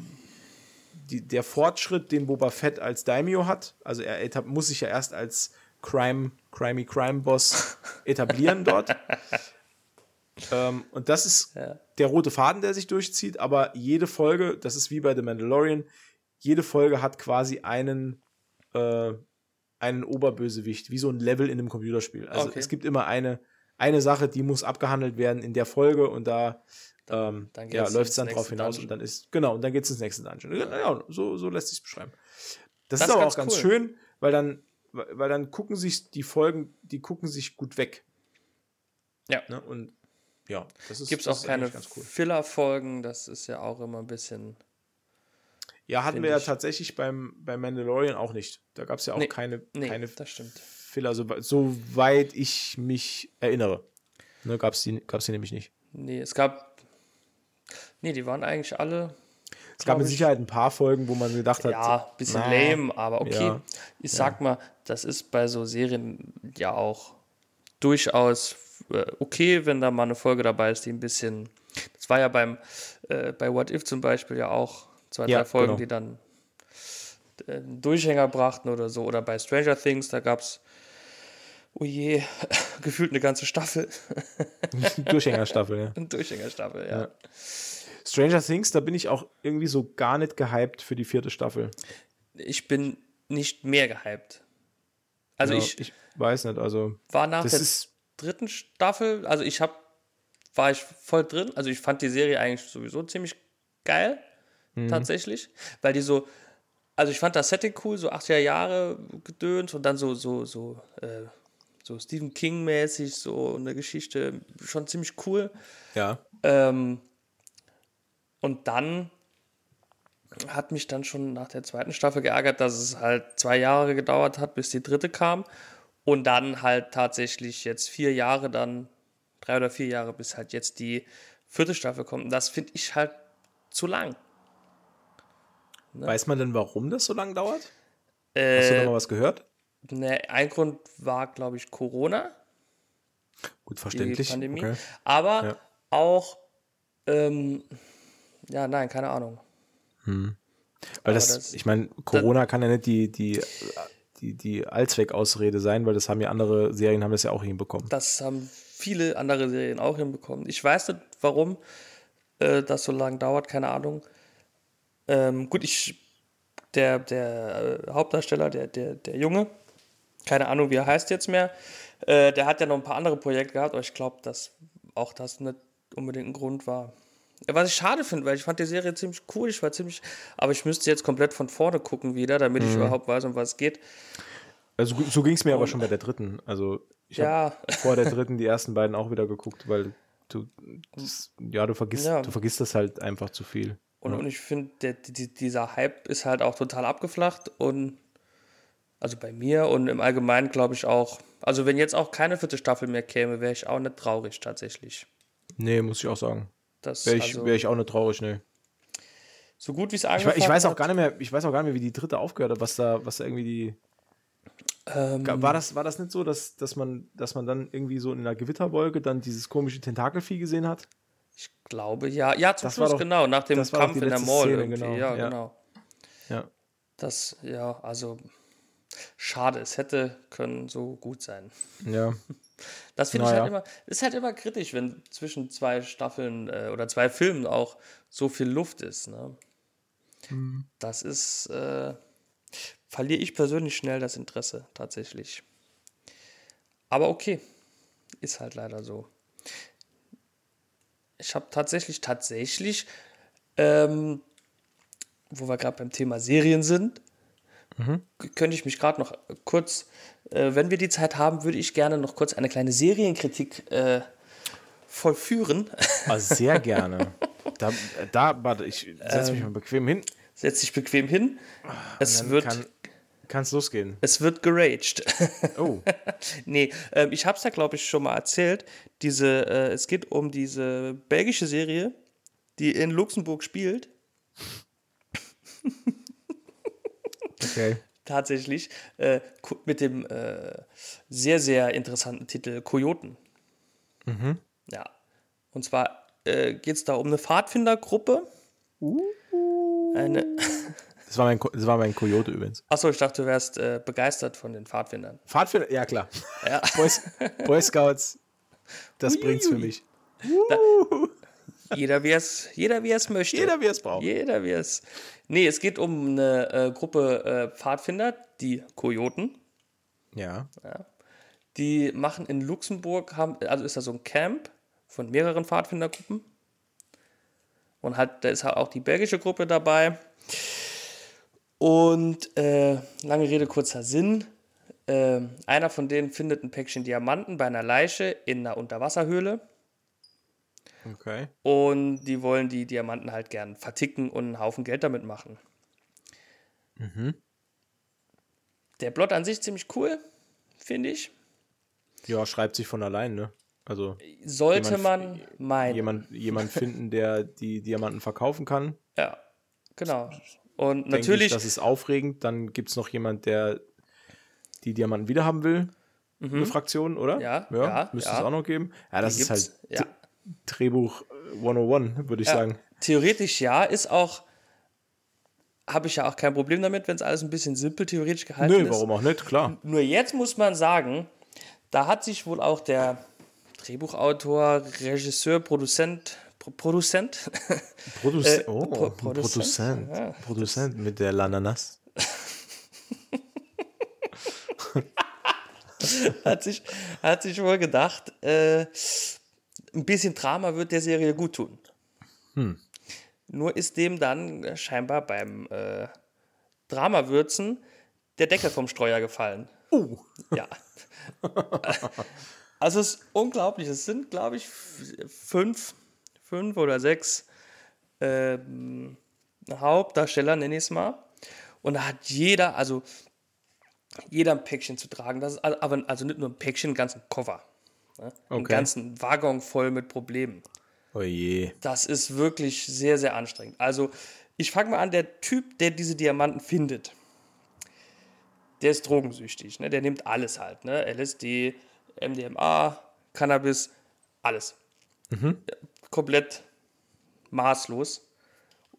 die, der Fortschritt, den Boba Fett als Daimyo hat. Also er muss sich ja erst als Crime, Crimey Crime Boss [LAUGHS] etablieren dort. Ähm, und das ist ja. der rote Faden, der sich durchzieht, aber jede Folge, das ist wie bei The Mandalorian, jede Folge hat quasi einen, äh, einen Oberbösewicht, wie so ein Level in einem Computerspiel. Also okay. es gibt immer eine, eine Sache, die muss abgehandelt werden in der Folge und da ähm, dann ja, läuft es dann drauf hinaus Dungeon. und dann ist, genau, und dann geht es ins nächste Dungeon. Ja, so, so lässt sich beschreiben. Das, das, ist aber auch ganz cool. schön, weil dann, weil dann gucken sich die Folgen, die gucken sich gut weg. Ja. Ne? Und ja, das ist Gibt es auch keine cool. Filler-Folgen, das ist ja auch immer ein bisschen. Ja, hatten wir ja tatsächlich beim, beim Mandalorian auch nicht. Da gab es ja auch nee, keine, nee, keine das stimmt. Filler, so, soweit ich mich erinnere. Ne, gab es die, gab's die nämlich nicht. Nee, es gab. Nee, die waren eigentlich alle. Es gab mit Sicherheit ein paar Folgen, wo man gedacht hat. Ja, ein bisschen na, lame, aber okay. Ja, ich sag ja. mal, das ist bei so Serien ja auch durchaus äh, okay, wenn da mal eine Folge dabei ist, die ein bisschen. Das war ja beim äh, bei What If zum Beispiel ja auch zwei, Ja, drei Folgen, genau. die dann äh, einen Durchhänger brachten oder so. Oder bei Stranger Things, da gab es, oh je, [LAUGHS] gefühlt eine ganze Staffel. [LAUGHS] Durchhängerstaffel, ja. [LAUGHS] Eine Durchhängerstaffel, ja. Ja. Stranger Things, da bin ich auch irgendwie so gar nicht gehypt für die vierte Staffel. Ich bin nicht mehr gehypt. Also ja, ich, ich weiß nicht, also war nach das der ist dritten Staffel, also ich habe, war ich voll drin. Also ich fand die Serie eigentlich sowieso ziemlich geil, Mhm. tatsächlich, weil die so, also ich fand das Setting cool, so 80er Jahre gedöns und dann so, so, so, äh, so Stephen King-mäßig, so eine Geschichte, schon ziemlich cool. ja. Ähm, und dann hat mich dann schon nach der zweiten Staffel geärgert, dass es halt zwei Jahre gedauert hat, bis die dritte kam. Und dann halt tatsächlich jetzt vier Jahre dann, drei oder vier Jahre, bis halt jetzt die vierte Staffel kommt. Und das finde ich halt zu lang. Weiß man denn, warum das so lange dauert? Hast du da Äh, mal was gehört? ne, ein Grund war, glaube ich, Corona. Gut, die verständlich. Pandemie. Okay. Aber Ja. auch, ähm, ja, nein, keine Ahnung. Weil aber das, das- ich meine, Corona kann ja nicht die, die, die, die Allzweckausrede sein, weil das haben ja andere Serien haben das ja auch hinbekommen. Das haben viele andere Serien auch hinbekommen. Ich weiß nicht, warum äh, das so lange dauert, keine Ahnung. Ähm, gut, ich, der, der äh, Hauptdarsteller, der, der, der Junge, keine Ahnung, wie er heißt jetzt mehr, äh, der hat ja noch ein paar andere Projekte gehabt, aber ich glaube, dass auch das nicht unbedingt ein Grund war. Was ich schade finde, weil ich fand die Serie ziemlich cool, ich war ziemlich, aber ich müsste jetzt komplett von vorne gucken wieder, damit ich überhaupt weiß, um was es geht. Also so ging es mir aber schon bei der dritten. Also ich habe Ja, vor der dritten die ersten beiden auch wieder geguckt, weil du, das, ja, du vergisst, Ja. du vergisst das halt einfach zu viel. Und, und ich finde, die, dieser Hype ist halt auch total abgeflacht und also bei mir und im Allgemeinen glaube ich auch, also wenn jetzt auch keine vierte Staffel mehr käme, wäre ich auch nicht traurig tatsächlich. Nee, muss ich auch sagen. Das, Wäre ich, also, wär ich auch nicht traurig, nee. so gut wie es Ich, angefangen we- ich weiß auch gar nicht mehr, ich weiß auch gar nicht mehr, wie die dritte aufgehört hat, was da, was da irgendwie die. ähm, War das, war das nicht so, dass, dass man, dass man dann irgendwie so in einer Gewitterwolke dann dieses komische Tentakelvieh gesehen hat? ich glaube, ja, ja, zum Das war Schluss doch- genau, nach dem Kampf in der Mall Szene, irgendwie, genau, ja, ja. genau. Ja. Das, ja, also schade, es hätte können so gut sein. Ja. [LAUGHS] Das finde ich Naja. halt immer, ist halt immer kritisch, wenn zwischen zwei Staffeln äh, oder zwei Filmen auch so viel Luft ist. Ne? Mhm. Das ist, äh, verliere ich persönlich schnell das Interesse, tatsächlich. Aber okay, ist halt leider so. Ich habe tatsächlich, tatsächlich, ähm, wo wir gerade beim Thema Serien sind, k- könnte ich mich gerade noch kurz, äh, wenn wir die Zeit haben, würde ich gerne noch kurz eine kleine Serienkritik äh, vollführen. Ah, sehr gerne. Da, da warte, ich setze mich mal bequem hin. Setz dich bequem hin. Es Dann wird, kann es losgehen. es wird geraged. [LAUGHS] Oh, [LAUGHS] nee, ähm, ich habe es ja, glaube ich, schon mal erzählt. Diese, äh, es geht um diese belgische Serie, die in Luxemburg spielt. okay. Tatsächlich. Äh, mit dem äh, sehr, sehr interessanten Titel Kojoten. Ja. Und zwar äh, geht es da um eine Pfadfindergruppe. Eine, [LAUGHS] [LAUGHS] Das war mein, das war mein Kojote übrigens. achso, ich dachte, du wärst äh, begeistert von den Pfadfindern. Pfadfinder, ja klar. Ja. Boy, Boy [LAUGHS] Scouts, das bringt's für mich. Jeder, wie es jeder, wie es möchte. Jeder, wie es braucht. Jeder, wie es. Nee, es geht um eine äh, Gruppe äh, Pfadfinder, die Kojoten. Ja. Die machen in Luxemburg, haben, also ist da so ein Camp von mehreren Pfadfindergruppen. Und halt, da ist halt auch die belgische Gruppe dabei. Und äh, lange Rede, kurzer Sinn. Äh, einer von denen findet ein Päckchen Diamanten bei einer Leiche in einer Unterwasserhöhle. Okay. Und die wollen die Diamanten halt gern verticken und einen Haufen Geld damit machen. Der Plot an sich ziemlich cool, finde ich. Ja, schreibt sich von allein, ne? Also Sollte Jemand- man meinen. jemand, jemand [LAUGHS] finden, der die Diamanten verkaufen kann. Ja, genau. Und Denke natürlich, Ich, das ist aufregend. Dann gibt es noch jemand, der die Diamanten wiederhaben will. eine Fraktion, oder? Ja, ja, Müsste ja. es auch noch geben. Ja, das Die ist halt ja. Drehbuch äh, 101, würde ich sagen. Theoretisch ja, ist auch, habe ich ja auch kein Problem damit, wenn es alles ein bisschen simpel theoretisch gehalten Nö, ist. warum auch nicht, klar. Nur jetzt muss man sagen, da hat sich wohl auch der Drehbuchautor, Regisseur, Produzent, Pro Produzent, Produz [LAUGHS] Äh, oh, Pro- Produzent, Produzent. ja, Produzent mit der Lananas. [LAUGHS] hat sich, hat sich wohl gedacht, äh, ein bisschen Drama wird der Serie gut tun. Nur ist dem dann äh, scheinbar beim äh, Dramawürzen der Deckel vom Streuer gefallen. Oh. Ja. [LAUGHS] Also es ist unglaublich. Es sind, glaube ich, fünf, fünf oder sechs ähm, Hauptdarsteller, nenne ich es mal. Und da hat jeder, also jeder ein Päckchen zu tragen. Das ist aber also nicht nur ein Päckchen, einen ganzen Koffer. Ne? Einen Okay. ganzen Waggon voll mit Problemen. Oh je. Das ist wirklich sehr, sehr anstrengend. Also, ich fange mal an, der Typ, der diese Diamanten findet, der ist drogensüchtig. Ne? Der nimmt alles halt. Ne? LSD, MDMA, Cannabis, alles. Ja, komplett maßlos.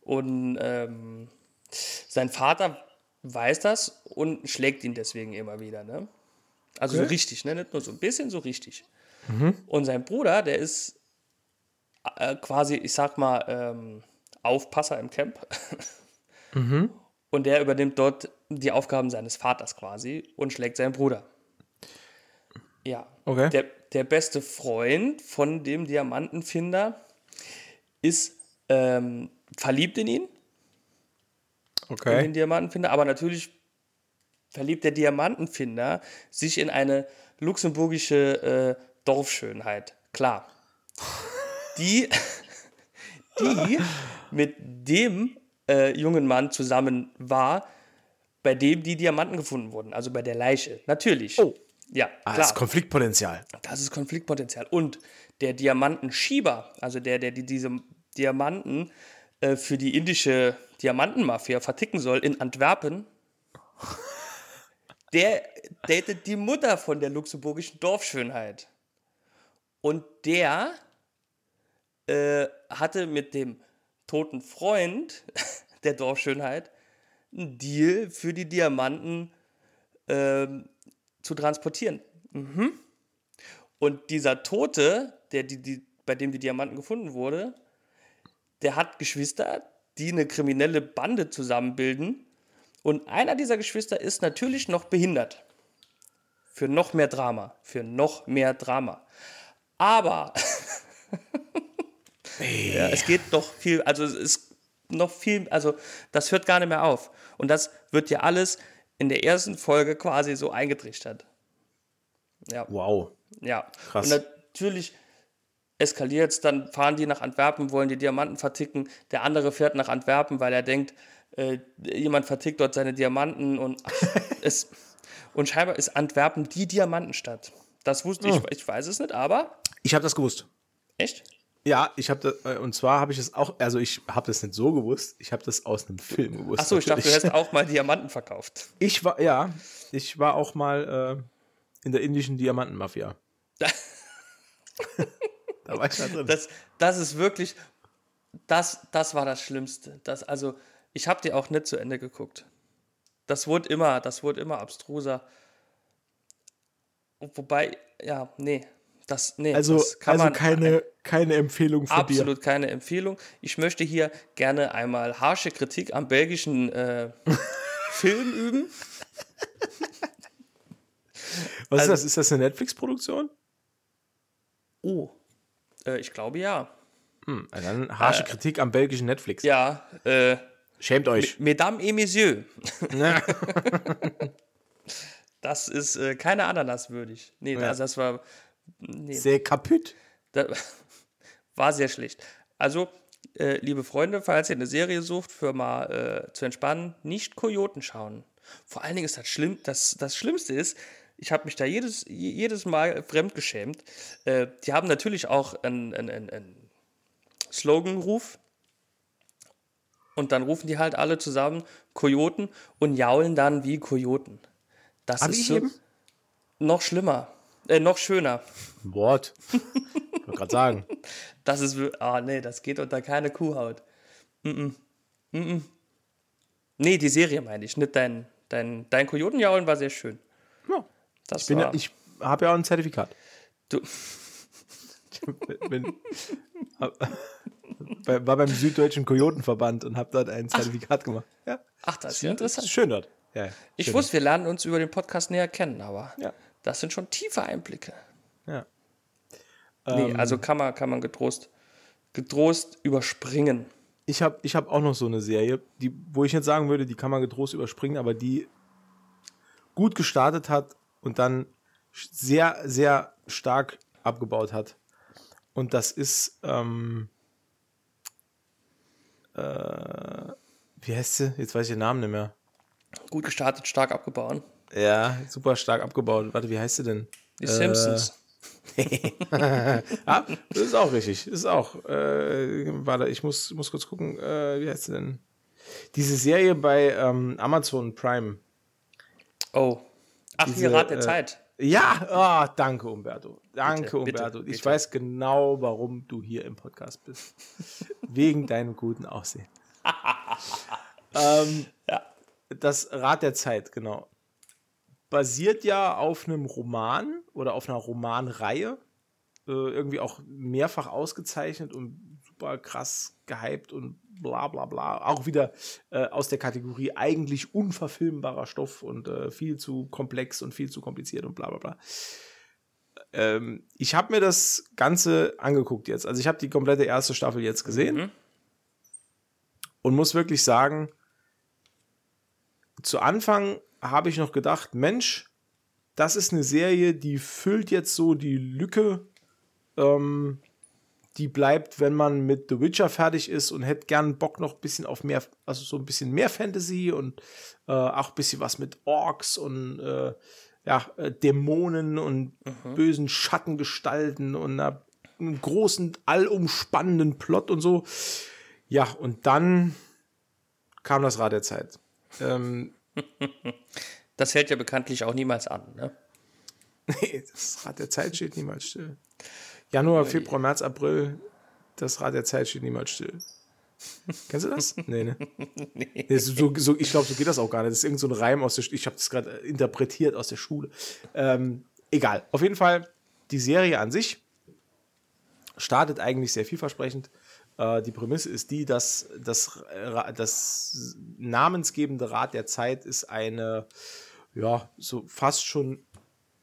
Und ähm, sein Vater weiß das und schlägt ihn deswegen immer wieder. Ne? Also so Okay. richtig, ne? nicht nur so ein bisschen, so richtig. Und sein Bruder, der ist äh, quasi, ich sag mal, ähm, Aufpasser im Camp. [LAUGHS] Und der übernimmt dort die Aufgaben seines Vaters quasi und schlägt seinen Bruder. Ja. Okay. Der, der beste Freund von dem Diamantenfinder ist ähm, verliebt in ihn, in Okay. den Diamantenfinder, aber natürlich verliebt der Diamantenfinder sich in eine luxemburgische äh, Dorfschönheit. Klar. Die, [LAUGHS] die mit dem äh, jungen Mann zusammen war, bei dem die Diamanten gefunden wurden, also bei der Leiche. Natürlich. Oh. Ja, Ah, klar. das ist Konfliktpotenzial. Das ist Konfliktpotenzial. Und der Diamantenschieber, also der, der die, diese Diamanten äh, für die indische Diamantenmafia verticken soll in Antwerpen, der datet die Mutter von der luxemburgischen Dorfschönheit. Und der äh, hatte mit dem toten Freund [LAUGHS] der Dorfschönheit einen Deal für die Diamanten ähm, zu transportieren. Mhm. Und dieser Tote, der, die, die, bei dem die Diamanten gefunden wurde, der hat Geschwister, die eine kriminelle Bande zusammenbilden. Und einer dieser Geschwister ist natürlich noch behindert. Für noch mehr Drama. Für noch mehr Drama. Aber [LAUGHS] ja, es geht doch viel, also es ist noch viel, also das hört gar nicht mehr auf. Und das wird ja alles in der ersten Folge quasi so eingetrichtert. Ja. Wow. Ja, Krass. und natürlich eskaliert es, dann fahren die nach Antwerpen, wollen die Diamanten verticken. Der andere fährt nach Antwerpen, weil er denkt, äh, jemand vertickt dort seine Diamanten und [LAUGHS] es, und scheinbar ist Antwerpen die Diamantenstadt. Das wusste Oh. ich, ich weiß es nicht, aber Ich habe das gewusst. echt? Ja, ich habe das, äh, und zwar habe ich es auch, also ich habe das nicht so gewusst, ich habe das aus einem Film gewusst. Achso, ich dachte, du hättest auch mal Diamanten verkauft. Ich war, ja, ich war auch mal äh, in der indischen Diamantenmafia. [LAUGHS] da war ich da drin. Das, das ist wirklich, das, das war das Schlimmste. Das, also, ich habe die auch nicht zu Ende geguckt. Das wurde immer, das wurde immer abstruser. Wobei, ja, nee, das, nee, also das kann also man keine, keine Empfehlung von dir. absolut keine Empfehlung. Ich möchte hier gerne einmal harsche Kritik am belgischen äh, [LAUGHS] Film üben. Was also- ist das? Ist das eine Netflix-Produktion? Oh, äh, ich glaube ja. Hm, dann harsche Kritik am belgischen Netflix. Ja, äh, Schämt euch. Mesdames et Messieurs. [LAUGHS] Das ist äh, keine Ananas würdig. Nee, Ja. also das war. Nee, Sehr kaputt. da, [LAUGHS] war sehr schlecht. Also, äh, liebe Freunde, falls ihr eine Serie sucht, für mal äh, zu entspannen, nicht Kojoten schauen. Vor allen Dingen ist das schlimm, das, das Schlimmste ist, ich habe mich da jedes, je- jedes Mal fremdgeschämt. Äh, die haben natürlich auch einen, einen, einen, Sloganruf. Und dann rufen die halt alle zusammen Kojoten und jaulen dann wie Kojoten. Das Ah, ist so noch schlimmer. Äh, noch schöner. Wort. Ich wollte gerade sagen. [LAUGHS] Das ist. Ah, nee, das geht unter keine Kuhhaut. Mm -mm. Mm -mm. Nee, die Serie meine ich, nicht dein, dein, dein Kojotenjaulen war sehr schön. Ja. Das ich, bin ja, ich habe ja auch ein Zertifikat. Du. [LAUGHS] bin, war beim Süddeutschen Kojotenverband und habe dort ein Zertifikat Ach. gemacht. Ja. Ach, das ist ja interessant. Ist schön dort. Ja, ich wusste, wir lernen uns über den Podcast näher kennen, aber ja. Das sind schon tiefe Einblicke. Ja. Nee, ähm, also kann man, kann man getrost, getrost überspringen. Ich habe ich hab auch noch so eine Serie, die, wo ich jetzt sagen würde, die kann man getrost überspringen, aber die gut gestartet hat und dann sehr, sehr stark abgebaut hat. Und das ist, ähm, äh, wie heißt sie? Jetzt weiß ich den Namen nicht mehr. Gut gestartet, stark abgebaut. Ja, super stark abgebaut. Warte, wie heißt sie denn? Die äh, Simpsons. [LAUGHS] ah, das ist auch richtig. Das ist auch. Äh, warte, ich muss, muss kurz gucken. Äh, wie heißt sie denn? Diese Serie bei ähm, Amazon Prime. Oh. Ach, Diese, Rat der äh, Zeit. Ja, oh, danke, Umberto. Danke, bitte, Umberto. Bitte, ich bitte. weiß genau, warum du hier im Podcast bist. Wegen [LAUGHS] deinem guten Aussehen. [LAUGHS] ähm, ja. Das Rad der Zeit, genau. Basiert ja auf einem Roman oder auf einer Romanreihe. Äh, irgendwie auch mehrfach ausgezeichnet und super krass gehypt und bla bla bla. Auch wieder äh, aus der Kategorie eigentlich unverfilmbarer Stoff und äh, viel zu komplex und viel zu kompliziert und bla bla bla. Ähm, ich habe mir das Ganze angeguckt jetzt. Also ich habe die komplette erste Staffel jetzt gesehen mhm. und muss wirklich sagen, zu Anfang habe ich noch gedacht, Mensch, das ist eine Serie, die füllt jetzt so die Lücke ähm, die bleibt, wenn man mit The Witcher fertig ist und hätte gern Bock noch ein bisschen auf mehr, also so ein bisschen mehr Fantasy und äh, auch ein bisschen was mit Orks und äh, ja, äh, Dämonen und mhm. bösen Schattengestalten und einer, einem großen, allumspannenden Plot und so. Ja, und dann kam das Rad der Zeit. Ähm, [LAUGHS] das hält ja bekanntlich auch niemals an, ne? [LAUGHS] Nee, das Rad der Zeit steht niemals still. Januar, Februar, März, April, das Rad der Zeit steht niemals still. [LAUGHS] Kennst du das? Nee, ne? nee. nee so, so, ich glaube, so geht das auch gar nicht. Das ist irgend so ein Reim aus der Schule. Ich habe das gerade interpretiert aus der Schule. Ähm, egal. Auf jeden Fall, die Serie an sich startet eigentlich sehr vielversprechend. Äh, die Prämisse ist die, dass das, das namensgebende Rad der Zeit ist eine, ja, so fast schon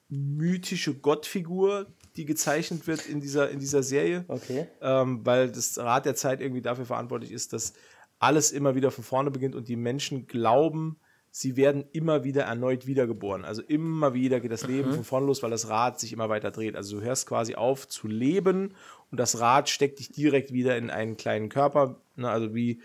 mythische Gottfigur, die gezeichnet wird in dieser, in dieser Serie. Okay. Ähm, weil das Rad der Zeit irgendwie dafür verantwortlich ist, dass alles immer wieder von vorne beginnt und die Menschen glauben, sie werden immer wieder erneut wiedergeboren. Also immer wieder geht das Leben mhm. von vorne los, weil das Rad sich immer weiter dreht. Also du hörst quasi auf zu leben und das Rad steckt dich direkt wieder in einen kleinen Körper. Ne? Also wie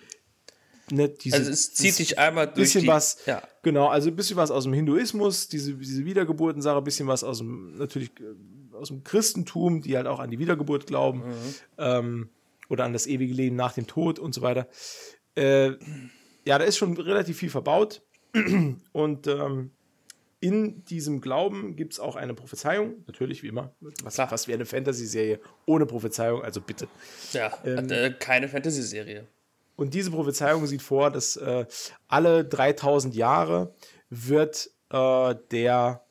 ne, diese, also es zieht dich einmal durch bisschen die, was, ja. genau, also ein bisschen was aus dem Hinduismus, diese, diese Wiedergeburtensache, ein bisschen was aus dem, natürlich äh, aus dem Christentum, die halt auch an die Wiedergeburt glauben mhm. ähm, oder an das ewige Leben nach dem Tod und so weiter. Äh, ja, da ist schon relativ viel verbaut und ähm, in diesem Glauben gibt es auch eine Prophezeiung, natürlich wie immer. Was, was wie eine Fantasy-Serie ohne Prophezeiung, also bitte. Ja, ähm, äh, keine Fantasy-Serie. Und diese Prophezeiung sieht vor, dass äh, alle 3000 Jahre wird äh, der,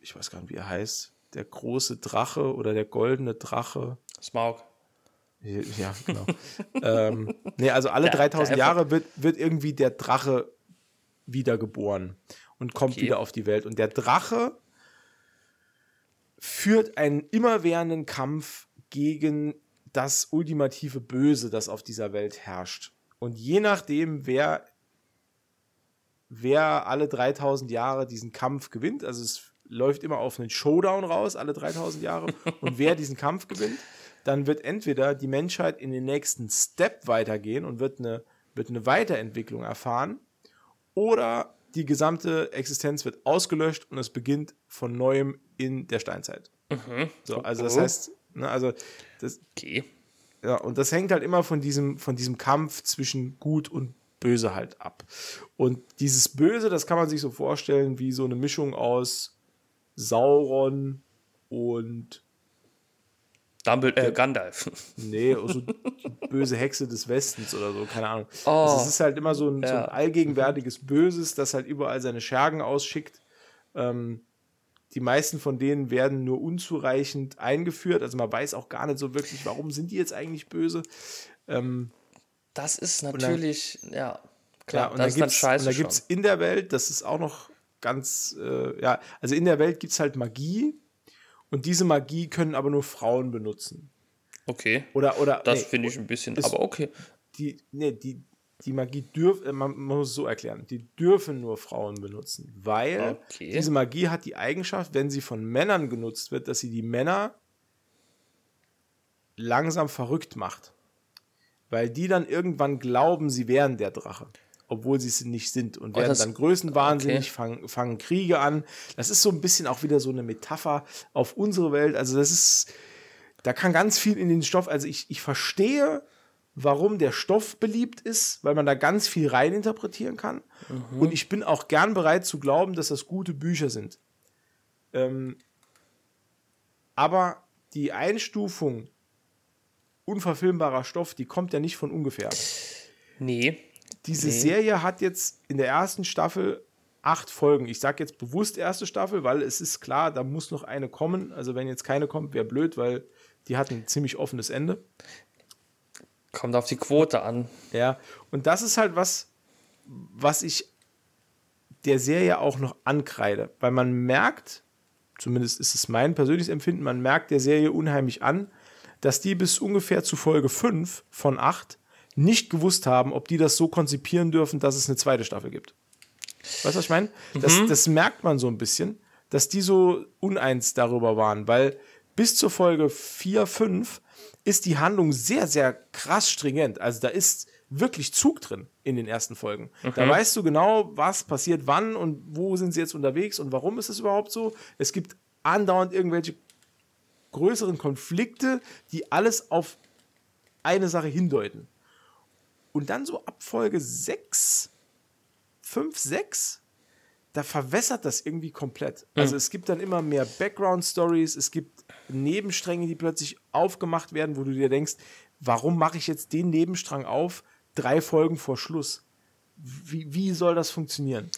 ich weiß gar nicht, wie er heißt, der große Drache oder der goldene Drache. Smaug. Ja, genau. [LAUGHS] ähm, nee, also alle 3000 Jahre wird, wird irgendwie der Drache wiedergeboren und kommt okay. wieder auf die Welt. Und der Drache führt einen immerwährenden Kampf gegen das ultimative Böse, das auf dieser Welt herrscht. Und je nachdem, wer, wer alle 3000 Jahre diesen Kampf gewinnt, also es läuft immer auf einen Showdown raus, alle 3000 Jahre, [LAUGHS] und wer diesen Kampf gewinnt, dann wird entweder die Menschheit in den nächsten Step weitergehen und wird eine, wird eine Weiterentwicklung erfahren, oder die gesamte Existenz wird ausgelöscht und es beginnt von neuem in der Steinzeit. Mhm. So, also das heißt, Ne, also das, okay. Ja, und das hängt halt immer von diesem, von diesem Kampf zwischen Gut und Böse halt ab. Und dieses Böse, das kann man sich so vorstellen wie so eine Mischung aus Sauron und Dumbledore, äh, Gandalf. Nee, [LAUGHS] so die böse Hexe des Westens oder so, keine Ahnung. Oh, also es ist halt immer so ein, ja. so ein, allgegenwärtiges Böses, das halt überall seine Schergen ausschickt. Ähm, die meisten von denen werden nur unzureichend eingeführt. Also man weiß auch gar nicht so wirklich, warum sind die jetzt eigentlich böse. Ähm, das ist natürlich, dann, ja, klar. Ja, und das ist dann Da gibt es in der Welt, das ist auch noch ganz, äh, ja, also in der Welt gibt es halt Magie und diese Magie können aber nur Frauen benutzen. Okay. Oder, oder, das nee, finde ich ein bisschen, ist, aber okay. Die, nee, die, die Magie dürfen, äh, man, man, muss es so erklären, die dürfen nur Frauen benutzen, weil okay. diese Magie hat die Eigenschaft, wenn sie von Männern genutzt wird, dass sie die Männer langsam verrückt macht. Weil die dann irgendwann glauben, sie wären der Drache obwohl sie es nicht sind und oh, werden dann größenwahnsinnig, okay. fangen, fangen Kriege an. Das ist so ein bisschen auch wieder so eine Metapher auf unsere Welt. Also das ist, da kann ganz viel in den Stoff, also ich, ich verstehe, warum der Stoff beliebt ist, weil man da ganz viel reininterpretieren kann. Mhm. Und ich bin auch gern bereit zu glauben, dass das gute Bücher sind. Ähm, aber die Einstufung unverfilmbarer Stoff, die kommt ja nicht von ungefähr. Nee. Diese nee. Serie hat jetzt in der ersten Staffel acht Folgen. Ich sage jetzt bewusst erste Staffel, weil es ist klar, da muss noch eine kommen. Also wenn jetzt keine kommt, wäre blöd, weil die hat ein ziemlich offenes Ende. Kommt auf die Quote an. Ja, und das ist halt was, was ich der Serie auch noch ankreide, weil man merkt, zumindest ist es mein persönliches Empfinden, man merkt der Serie unheimlich an, dass die bis ungefähr zu Folge 5 von 8 nicht gewusst haben, ob die das so konzipieren dürfen, dass es eine zweite Staffel gibt. Weißt du, was ich meine? Das, mhm. das merkt man so ein bisschen, dass die so uneins darüber waren, weil bis zur Folge 4, 5 ist die Handlung sehr, sehr krass stringent. Also da ist wirklich Zug drin in den ersten Folgen. Okay. Da weißt du genau, was passiert wann und wo sind sie jetzt unterwegs und warum ist es überhaupt so. Es gibt andauernd irgendwelche größeren Konflikte, die alles auf eine Sache hindeuten. Und dann so ab Folge 6, 5, 6, da verwässert das irgendwie komplett. Mhm. Also es gibt dann immer mehr Background-Stories, es gibt Nebenstränge, die plötzlich aufgemacht werden, wo du dir denkst, warum mache ich jetzt den Nebenstrang auf, drei Folgen vor Schluss? Wie, wie soll das funktionieren?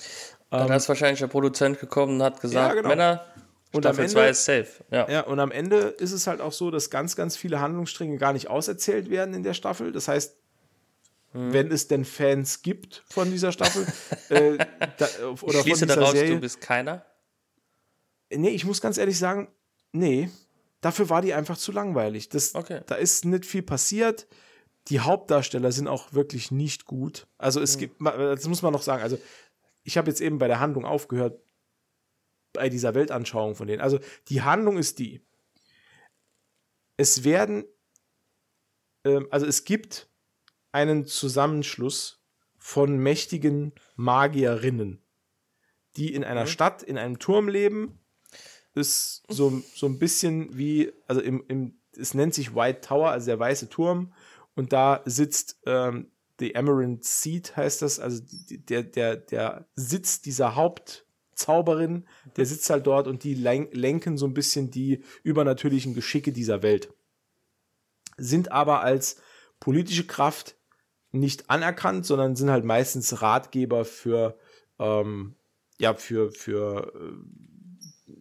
Dann ähm, ist wahrscheinlich der Produzent gekommen und hat gesagt, ja, genau. Männer, und Staffel 2 ist safe. Ja. ja, und am Ende ist es halt auch so, dass ganz, ganz viele Handlungsstränge gar nicht auserzählt werden in der Staffel. Das heißt, hm. wenn es denn Fans gibt von dieser Staffel. äh, [LAUGHS] da, oder ich schließe von daraus, Serie. du bist keiner? Nee, ich muss ganz ehrlich sagen, nee, dafür war die einfach zu langweilig. Das, okay. Da ist nicht viel passiert. Die Hauptdarsteller sind auch wirklich nicht gut. Also es hm. gibt, das muss man noch sagen, also ich habe jetzt eben bei der Handlung aufgehört, bei dieser Weltanschauung von denen. Also die Handlung ist die. Es werden, ähm, also es gibt einen Zusammenschluss von mächtigen Magierinnen, die in einer mhm. Stadt, in einem Turm leben. Ist so, so ein bisschen wie, also im, im, es nennt sich White Tower, also der weiße Turm. Und da sitzt ähm, The Emerald Seat, heißt das, also der, der, der Sitz dieser Hauptzauberin, der sitzt halt dort und die lenken so ein bisschen die übernatürlichen Geschicke dieser Welt. Sind aber als politische Kraft nicht anerkannt, sondern sind halt meistens Ratgeber für, ähm, ja, für, für äh,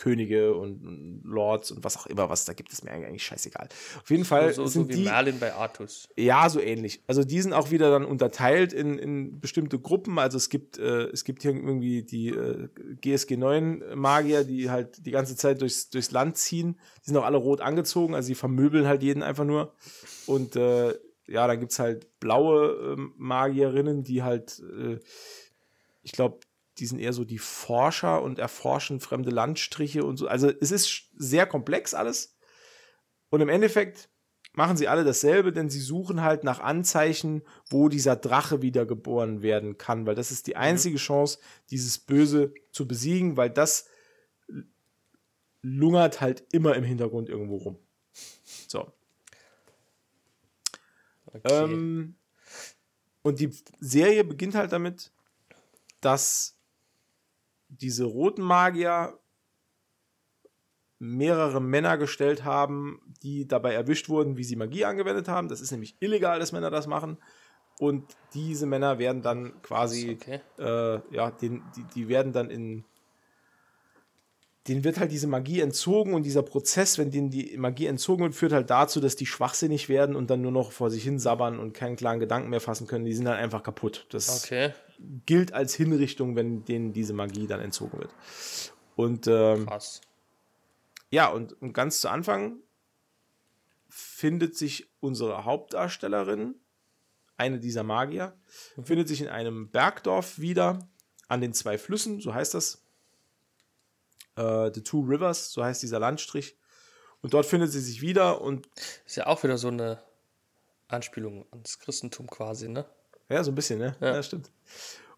Könige und Lords und was auch immer, was da gibt, ist mir eigentlich scheißegal. Auf jeden Fall so, so, sind so wie die, Merlin bei Artus. Ja, so ähnlich. Also die sind auch wieder dann unterteilt in, in bestimmte Gruppen. Also es gibt, äh, es gibt hier irgendwie die äh, GSG 9 Magier, die halt die ganze Zeit durchs, durchs Land ziehen. Die sind auch alle rot angezogen, also die vermöbeln halt jeden einfach nur. Und äh, ja, dann gibt es halt blaue äh, Magierinnen, die halt, äh, ich glaube, die sind eher so die Forscher und erforschen fremde Landstriche und so. Also es ist sehr komplex alles. Und im Endeffekt machen sie alle dasselbe, denn sie suchen halt nach Anzeichen, wo dieser Drache wiedergeboren werden kann, weil das ist die mhm. einzige Chance, dieses Böse zu besiegen, weil das lungert halt immer im Hintergrund irgendwo rum. So. Okay. Ähm, und die Serie beginnt halt damit, dass diese roten Magier mehrere Männer gestellt haben, die dabei erwischt wurden, wie sie Magie angewendet haben. Das ist nämlich illegal, dass Männer das machen. Und diese Männer werden dann quasi, okay. äh, ja, den, die, die werden dann in, denen wird halt diese Magie entzogen und dieser Prozess, wenn denen die Magie entzogen wird, führt halt dazu, dass die schwachsinnig werden und dann nur noch vor sich hin sabbern und keinen klaren Gedanken mehr fassen können. Die sind dann einfach kaputt. Das okay. gilt als Hinrichtung, wenn denen diese Magie dann entzogen wird. Und ähm, Krass. Ja, und, ganz zu Anfang findet sich unsere Hauptdarstellerin, eine dieser Magier, mhm. findet sich in einem Bergdorf wieder an den zwei Flüssen, so heißt das. Äh, The Two Rivers, so heißt dieser Landstrich. Und dort findet sie sich wieder und. Ist ja auch wieder so eine Anspielung ans Christentum quasi, ne? Ja, so ein bisschen, ne? Ja, ja stimmt.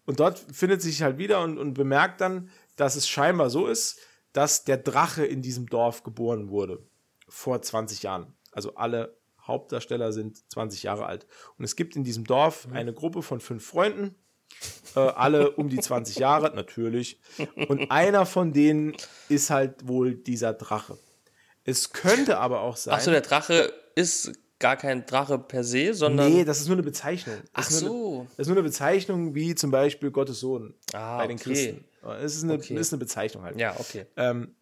Und dort findet sie sich halt wieder und, und bemerkt dann, dass es scheinbar so ist, dass der Drache in diesem Dorf geboren wurde. Vor 20 Jahren. Also alle Hauptdarsteller sind 20 Jahre alt. Und es gibt in diesem Dorf mhm. eine Gruppe von fünf Freunden, äh, alle um die 20 Jahre, natürlich. Und einer von denen ist halt wohl dieser Drache. Es könnte aber auch sein. Achso, der Drache ist gar kein Drache per se, sondern. Nee, das ist nur eine Bezeichnung. Das Ach so. Eine, das ist nur eine Bezeichnung wie zum Beispiel Gottes Sohn ah, bei den okay. Christen. Es ist eine, okay. ist eine Bezeichnung halt. Ja, okay. Ähm,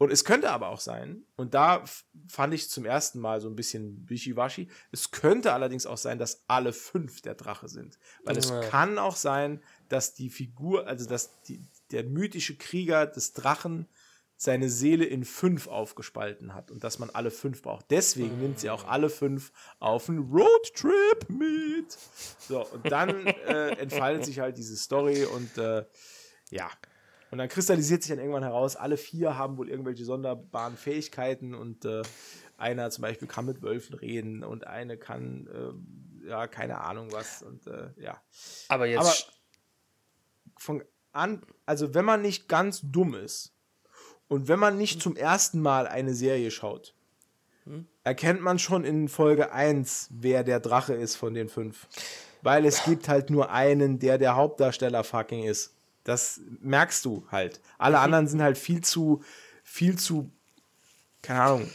und es könnte aber auch sein, und da fand ich zum ersten Mal so ein bisschen wischiwaschi, es könnte allerdings auch sein, dass alle fünf der Drache sind. Weil ja. es kann auch sein, dass die Figur, also dass die, der mythische Krieger des Drachen seine Seele in fünf aufgespalten hat und dass man alle fünf braucht. Deswegen nimmt sie auch alle fünf auf einen Roadtrip mit. So, und dann äh, entfaltet sich halt diese Story und äh, ja. Und dann kristallisiert sich dann irgendwann heraus, alle vier haben wohl irgendwelche sonderbaren Fähigkeiten und äh, einer zum Beispiel kann mit Wölfen reden und eine kann, äh, ja, keine Ahnung was und äh, ja. Aber jetzt. Aber von an, also wenn man nicht ganz dumm ist, und wenn man nicht zum ersten Mal eine Serie schaut, hm? erkennt man schon in Folge 1, wer der Drache ist von den fünf. Weil es gibt halt nur einen, der der Hauptdarsteller fucking ist. Das merkst du halt. Alle mhm. anderen sind halt viel zu, viel zu, keine Ahnung.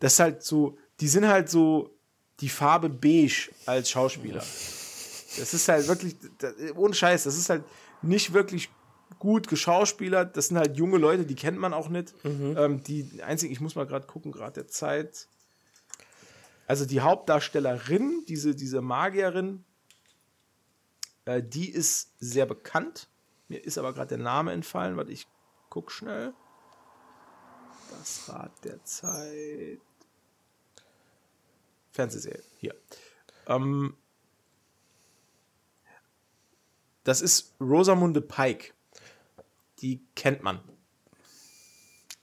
Das ist halt so, die sind halt so die Farbe beige als Schauspieler. Das ist halt wirklich, ohne Scheiß, das ist halt nicht wirklich gut geschauspielert. Das sind halt junge Leute, die kennt man auch nicht. Mhm. Ähm, die einzigen, ich muss mal gerade gucken, gerade der Zeit. Also die Hauptdarstellerin, diese, diese Magierin, äh, die ist sehr bekannt. Mir ist aber gerade der Name entfallen. Warte, ich guck schnell. Das Rad der Zeit. Fernsehserie, hier. Ähm, das ist Rosamunde Pike die kennt man.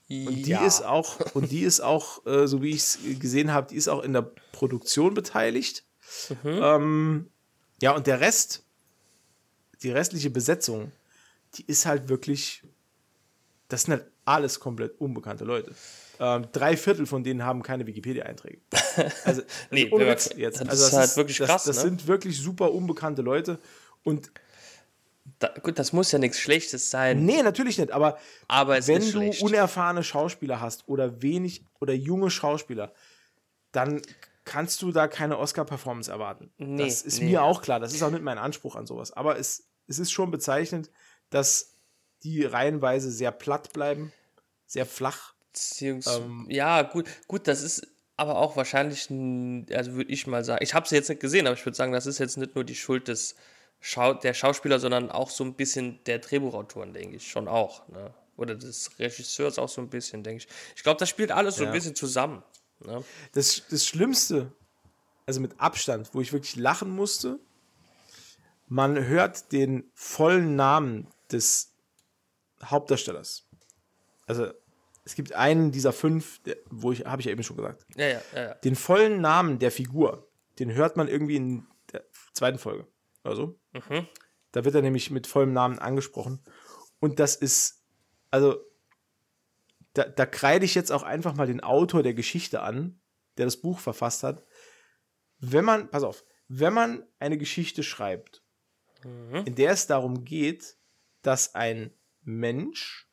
Und die ja. ist auch, und die ist auch, äh, so wie ich es gesehen habe, die ist auch in der Produktion beteiligt. Mhm. Ähm, ja, und der Rest, die restliche Besetzung, die ist halt wirklich, das sind halt alles komplett unbekannte Leute. Ähm, drei Viertel von denen haben keine Wikipedia-Einträge. [LAUGHS] Also, nee, also Witz jetzt. Das also das ist halt wirklich krass. Das, das ne? sind wirklich super unbekannte Leute. Und da, gut, das muss ja nichts Schlechtes sein. Nee, natürlich nicht, aber, aber wenn du schlecht. unerfahrene Schauspieler hast oder wenig oder junge Schauspieler, dann kannst du da keine Oscar-Performance erwarten. Nee, das ist nee. mir auch klar, das ist auch nicht mein Anspruch an sowas. Aber es, es ist schon bezeichnend, dass die reihenweise sehr platt bleiben, sehr flach. Ähm, ja, gut, gut, das ist aber auch wahrscheinlich, also würde ich mal sagen, ich habe es jetzt nicht gesehen, aber ich würde sagen, das ist jetzt nicht nur die Schuld des Schau der Schauspieler, sondern auch so ein bisschen der Drehbuchautoren, denke ich, schon auch. Ne? Oder des Regisseurs auch so ein bisschen, denke ich. Ich glaube, das spielt alles so ja. ein bisschen zusammen. Ne? Das, das Schlimmste, also mit Abstand, wo ich wirklich lachen musste, man hört den vollen Namen des Hauptdarstellers. Also es gibt einen dieser fünf, der, wo ich, habe ich ja eben schon gesagt. Ja, ja, ja, ja. Den vollen Namen der Figur, den hört man irgendwie in der zweiten Folge. Also, mhm. da wird er nämlich mit vollem Namen angesprochen. Und das ist, also, da, da kreide ich jetzt auch einfach mal den Autor der Geschichte an, der das Buch verfasst hat. Wenn man, pass auf, wenn man eine Geschichte schreibt, mhm. in der es darum geht, dass ein Mensch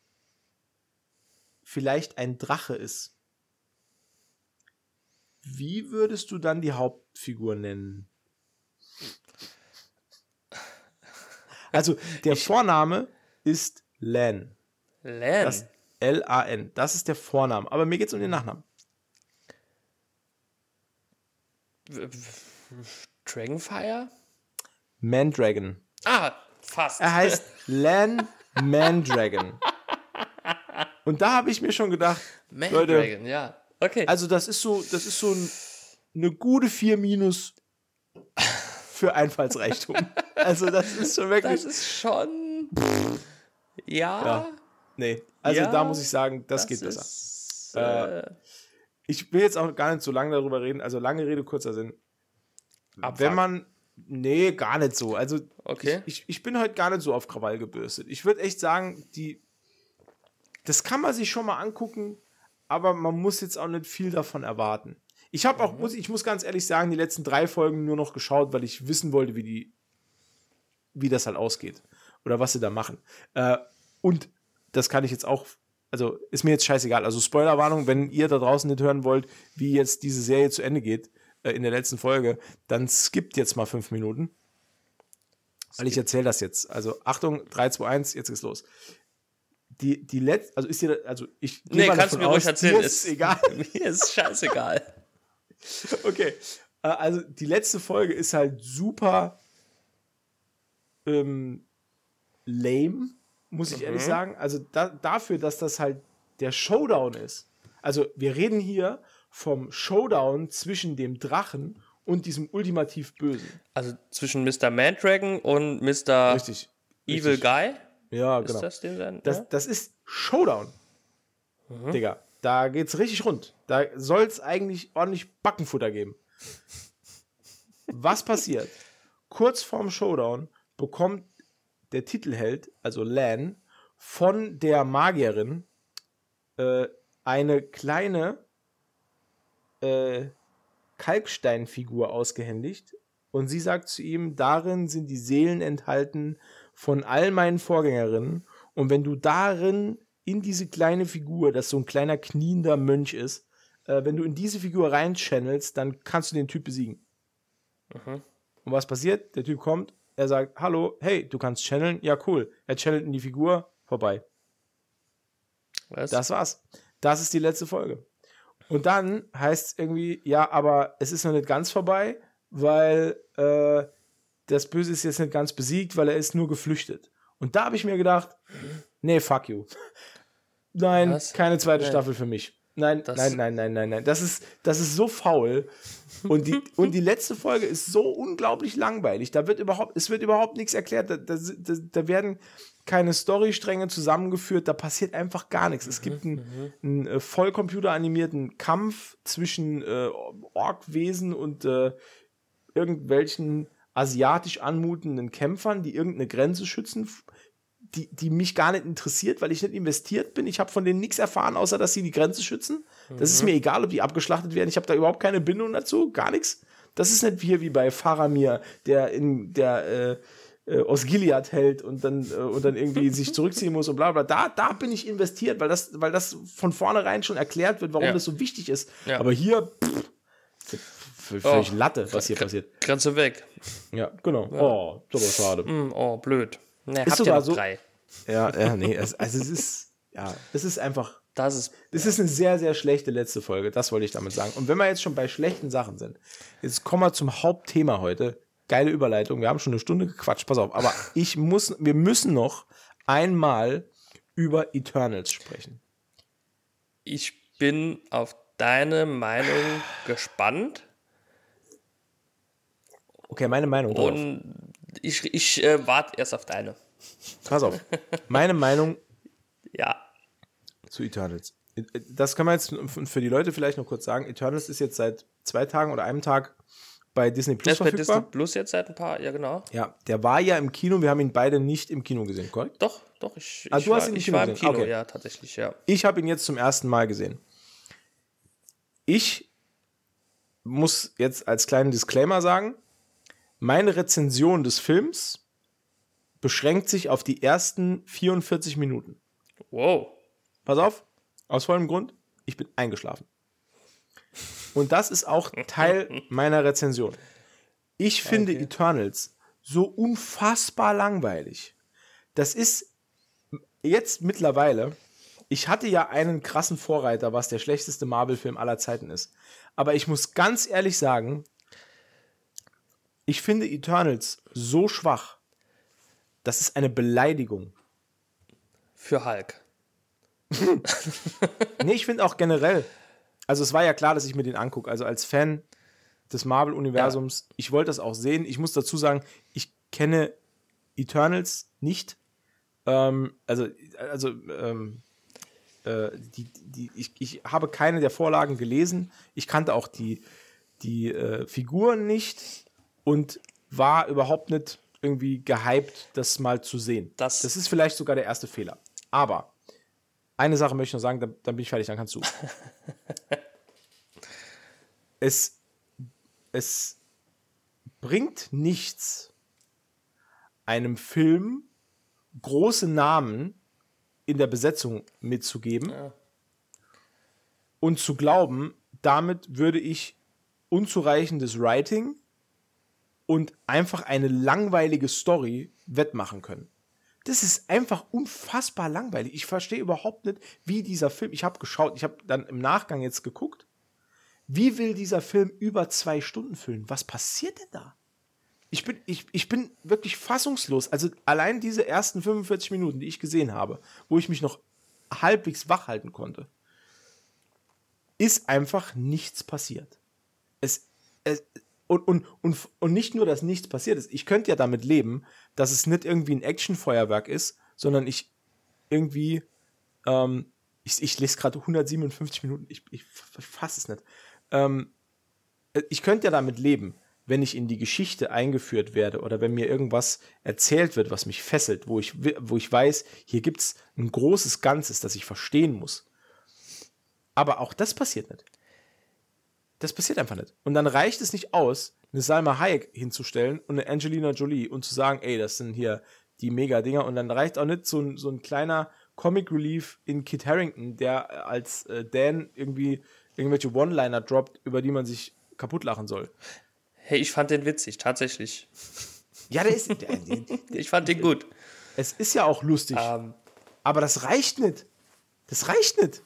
vielleicht ein Drache ist, wie würdest du dann die Hauptfigur nennen? Also, der ich Vorname ist Lan. Lan. L-A-N. Das ist der Vorname. Aber mir geht es um den Nachnamen. Dragonfire? Mandragon. Ah, fast. Er heißt Lan Mandragon. Und da habe ich mir schon gedacht, Mandragon, Leute, ja. Okay. Also das ist so, das ist so ein, eine gute 4 minus für Einfallsreichtum. [LAUGHS] also das ist schon wirklich. Das ist schon. ja. ja. Nee, also ja, da muss ich sagen, das, das geht besser. Ist, äh, äh, ich will jetzt auch gar nicht so lange darüber reden, also lange Rede, kurzer Sinn. Abfuck. Wenn man. Nee, gar nicht so. Also okay. ich, ich, ich bin heute gar nicht so auf Krawall gebürstet. Ich würde echt sagen, die. Das kann man sich schon mal angucken, aber man muss jetzt auch nicht viel davon erwarten. Ich habe auch, mhm. muss, ich muss ganz ehrlich sagen, die letzten drei Folgen nur noch geschaut, weil ich wissen wollte, wie die, wie das halt ausgeht oder was sie da machen. Äh, und das kann ich jetzt auch, also ist mir jetzt scheißegal. Also Spoilerwarnung, wenn ihr da draußen nicht hören wollt, wie jetzt diese Serie zu Ende geht äh, in der letzten Folge, dann skippt jetzt mal fünf Minuten. Weil ich erzähle das jetzt. Also Achtung, 3, 2, 1, jetzt geht's los die, die letzte, also ist dir, also ich. Nee, kannst du mir aus, ruhig erzählen. Ist egal. [LAUGHS] mir ist scheißegal. [LAUGHS] okay. Äh, also die letzte Folge ist halt super ähm, lame, muss ich mhm. ehrlich sagen. Also da, dafür, dass das halt der Showdown ist. Also wir reden hier vom Showdown zwischen dem Drachen und diesem ultimativ Bösen. Also zwischen Mr. Mandragon und Mr. Richtig. Evil Richtig. Guy? Ja, ist genau. Das, den dann, das, ja? das ist Showdown. Mhm. Digga, da geht's richtig rund. Da soll es eigentlich ordentlich Backenfutter geben. Was passiert? Kurz vorm Showdown bekommt der Titelheld, also Lan, von der Magierin äh, eine kleine äh, Kalksteinfigur ausgehändigt und sie sagt zu ihm, darin sind die Seelen enthalten von all meinen Vorgängerinnen. Und wenn du darin in diese kleine Figur, das so ein kleiner kniender Mönch ist, äh, wenn du in diese Figur reinchannelst, dann kannst du den Typ besiegen. Mhm. Und was passiert? Der Typ kommt, er sagt, hallo, hey, du kannst channeln? Ja, cool. Er channelt in die Figur, vorbei. Was? Das war's. Das ist die letzte Folge. Und dann heißt es irgendwie, ja, aber es ist noch nicht ganz vorbei, weil äh, das Böse ist jetzt nicht ganz besiegt, weil er ist nur geflüchtet. Und da habe ich mir gedacht, nee, fuck you. [LAUGHS] Nein, Was? keine zweite nee. Staffel für mich. Nein, das nein, nein, nein, nein, nein. Das ist, das ist so faul. Und die, [LAUGHS] und die letzte Folge ist so unglaublich langweilig. Da wird überhaupt, es wird überhaupt nichts erklärt. Da, da, da werden keine Storystränge zusammengeführt. Da passiert einfach gar nichts. Es gibt einen, mhm. einen äh, vollcomputeranimierten Kampf zwischen äh, Orkwesen und äh, irgendwelchen asiatisch anmutenden Kämpfern, die irgendeine Grenze schützen, die, die mich gar nicht interessiert, weil ich nicht investiert bin. Ich habe von denen nichts erfahren, außer dass sie die Grenze schützen. Das mhm. ist mir egal, ob die abgeschlachtet werden. Ich habe da überhaupt keine Bindung dazu, gar nichts. Das ist nicht wie, wie bei Faramir, der in der äh, äh, Osgiliath hält und dann, äh, und dann irgendwie sich [LAUGHS] zurückziehen muss und bla bla. Da, da bin ich investiert, weil das, weil das von vornherein schon erklärt wird, warum ja. das so wichtig ist. Ja. Aber hier, pff, völlig oh, Latte, was hier passiert. Grenze weg. Ja, genau. Ja. Oh, super schade. Mm, oh, blöd. Ne, ist sogar so. Drei. Ja, ja, nee, es, also es ist, ja, es ist einfach. Das ist. Es ist eine sehr, sehr schlechte letzte Folge, das wollte ich damit sagen. Und wenn wir jetzt schon bei schlechten Sachen sind, jetzt kommen wir zum Hauptthema heute. Geile Überleitung. Wir haben schon eine Stunde gequatscht, pass auf. Aber [LAUGHS] ich muss, wir müssen noch einmal über Eternals sprechen. Ich bin auf deine Meinung [SIGHS] gespannt. Okay, meine Meinung. Und ich, ich äh, warte erst auf deine. Pass auf. Meine Meinung. [LAUGHS] ja. Zu Eternals. Das kann man jetzt für die Leute vielleicht noch kurz sagen. Eternals ist jetzt seit zwei Tagen oder einem Tag bei Disney Plus verfügbar. Bei Disney Plus jetzt seit ein paar, ja genau. Ja, der war ja im Kino. Wir haben ihn beide nicht im Kino gesehen, korrekt? Doch, doch. Ich, ah, du war, hast ihn ich Kino war im Kino, okay. ja, tatsächlich, ja. Ich habe ihn jetzt zum ersten Mal gesehen. Ich muss jetzt als kleinen Disclaimer sagen, meine Rezension des Films beschränkt sich auf die ersten 44 Minuten. Wow. Pass auf. Aus vollem Grund, ich bin eingeschlafen. Und das ist auch Teil [LAUGHS] meiner Rezension. Ich finde okay. Eternals so unfassbar langweilig. Das ist jetzt mittlerweile, ich hatte ja einen krassen Vorreiter, was der schlechteste Marvel-Film aller Zeiten ist. Aber ich muss ganz ehrlich sagen, ich finde Eternals so schwach, das ist eine Beleidigung. Für Hulk. [LAUGHS] nee, ich finde auch generell, also es war ja klar, dass ich mir den angucke. Also als Fan des Marvel-Universums, ja. ich wollte das auch sehen. Ich muss dazu sagen, ich kenne Eternals nicht. Ähm, also, also ähm, äh, die, die, ich, ich habe keine der Vorlagen gelesen. Ich kannte auch die, die äh, Figuren nicht und war überhaupt nicht irgendwie gehypt, das mal zu sehen. Das, das ist vielleicht sogar der erste Fehler. Aber eine Sache möchte ich noch sagen, dann, dann bin ich fertig, dann kannst du. [LAUGHS] es, es bringt nichts, einem Film große Namen in der Besetzung mitzugeben ja. und zu glauben, damit würde ich unzureichendes Writing und einfach eine langweilige Story wettmachen können. Das ist einfach unfassbar langweilig. Ich verstehe überhaupt nicht, wie dieser Film, ich habe geschaut, ich habe dann im Nachgang jetzt geguckt, wie will dieser Film über zwei Stunden füllen? Was passiert denn da? Ich bin, ich, ich bin wirklich fassungslos. Also allein diese ersten 45 Minuten, die ich gesehen habe, wo ich mich noch halbwegs wach halten konnte, ist einfach nichts passiert. Es, es, und, und, und, und nicht nur, dass nichts passiert ist. Ich könnte ja damit leben, dass es nicht irgendwie ein Actionfeuerwerk ist, sondern ich irgendwie, ähm, ich, ich lese gerade 157 Minuten, ich, ich fasse es nicht. Ähm, ich könnte ja damit leben, wenn ich in die Geschichte eingeführt werde oder wenn mir irgendwas erzählt wird, was mich fesselt, wo ich, wo ich weiß, hier gibt es ein großes Ganzes, das ich verstehen muss. Aber auch das passiert nicht. Das passiert einfach nicht. Und dann reicht es nicht aus, eine Salma Hayek hinzustellen und eine Angelina Jolie und zu sagen, ey, das sind hier die Mega-Dinger. Und dann reicht auch nicht so ein, so ein kleiner Comic Relief in Kit Harrington, der als äh, Dan irgendwie irgendwelche One-Liner droppt, über die man sich kaputt lachen soll. Hey, ich fand den witzig, tatsächlich. Ja, der ist. Der, der, [LAUGHS] ich fand den gut. Es ist ja auch lustig. Um, ähm. aber das reicht nicht. Das reicht nicht.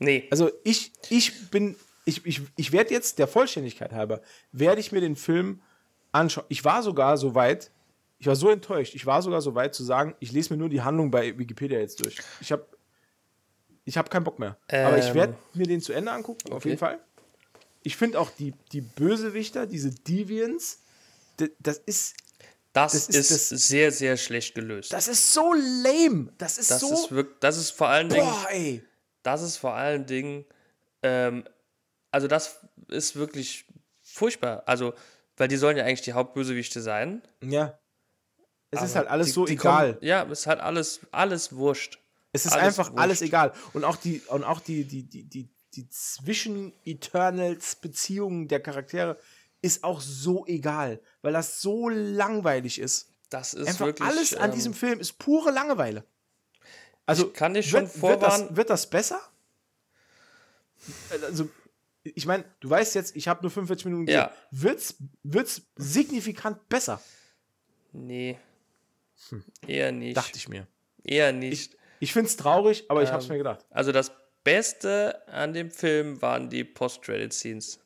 Nee. Also ich, ich bin ich, ich, ich werde jetzt der Vollständigkeit halber, werde ich mir den Film anschauen. Ich war sogar so weit, ich war so enttäuscht, ich war sogar so weit zu sagen, ich lese mir nur die Handlung bei Wikipedia jetzt durch. Ich habe ich hab keinen Bock mehr. Ähm, Aber ich werde ähm. mir den zu Ende angucken, okay. auf jeden Fall. Ich finde auch die, die Bösewichter, diese Deviants, das ist. Das, das ist, ist das, sehr, sehr schlecht gelöst. Das ist so lame. Das ist das so. Ist wirklich, das ist vor allen Dingen. Boah, ey. Das ist vor allen Dingen ähm, also das ist wirklich furchtbar. Also, weil die sollen ja eigentlich die Hauptbösewichte sein. Ja. Es ist halt alles die, so die egal. Kommen, ja, es ist halt alles, alles wurscht. Es ist alles einfach wurscht. alles egal. Und auch die, und auch die, die, die, die, die Zwischen-Eternals-Beziehungen der Charaktere ist auch so egal, weil das so langweilig ist. Das ist einfach wirklich, alles an ähm, diesem Film ist pure Langeweile. Also ich kann ich schon wird, wird, das, wird das besser? Also ich meine, du weißt jetzt, ich habe nur 45 Minuten. Ja. Wird's, wird's signifikant besser? Nee. Hm. Eher nicht. Dachte ich mir. Eher nicht. Ich, ich finde es traurig, aber ähm, ich habe es mir gedacht. Also das Beste an dem Film waren die Post-Credit-Scenes.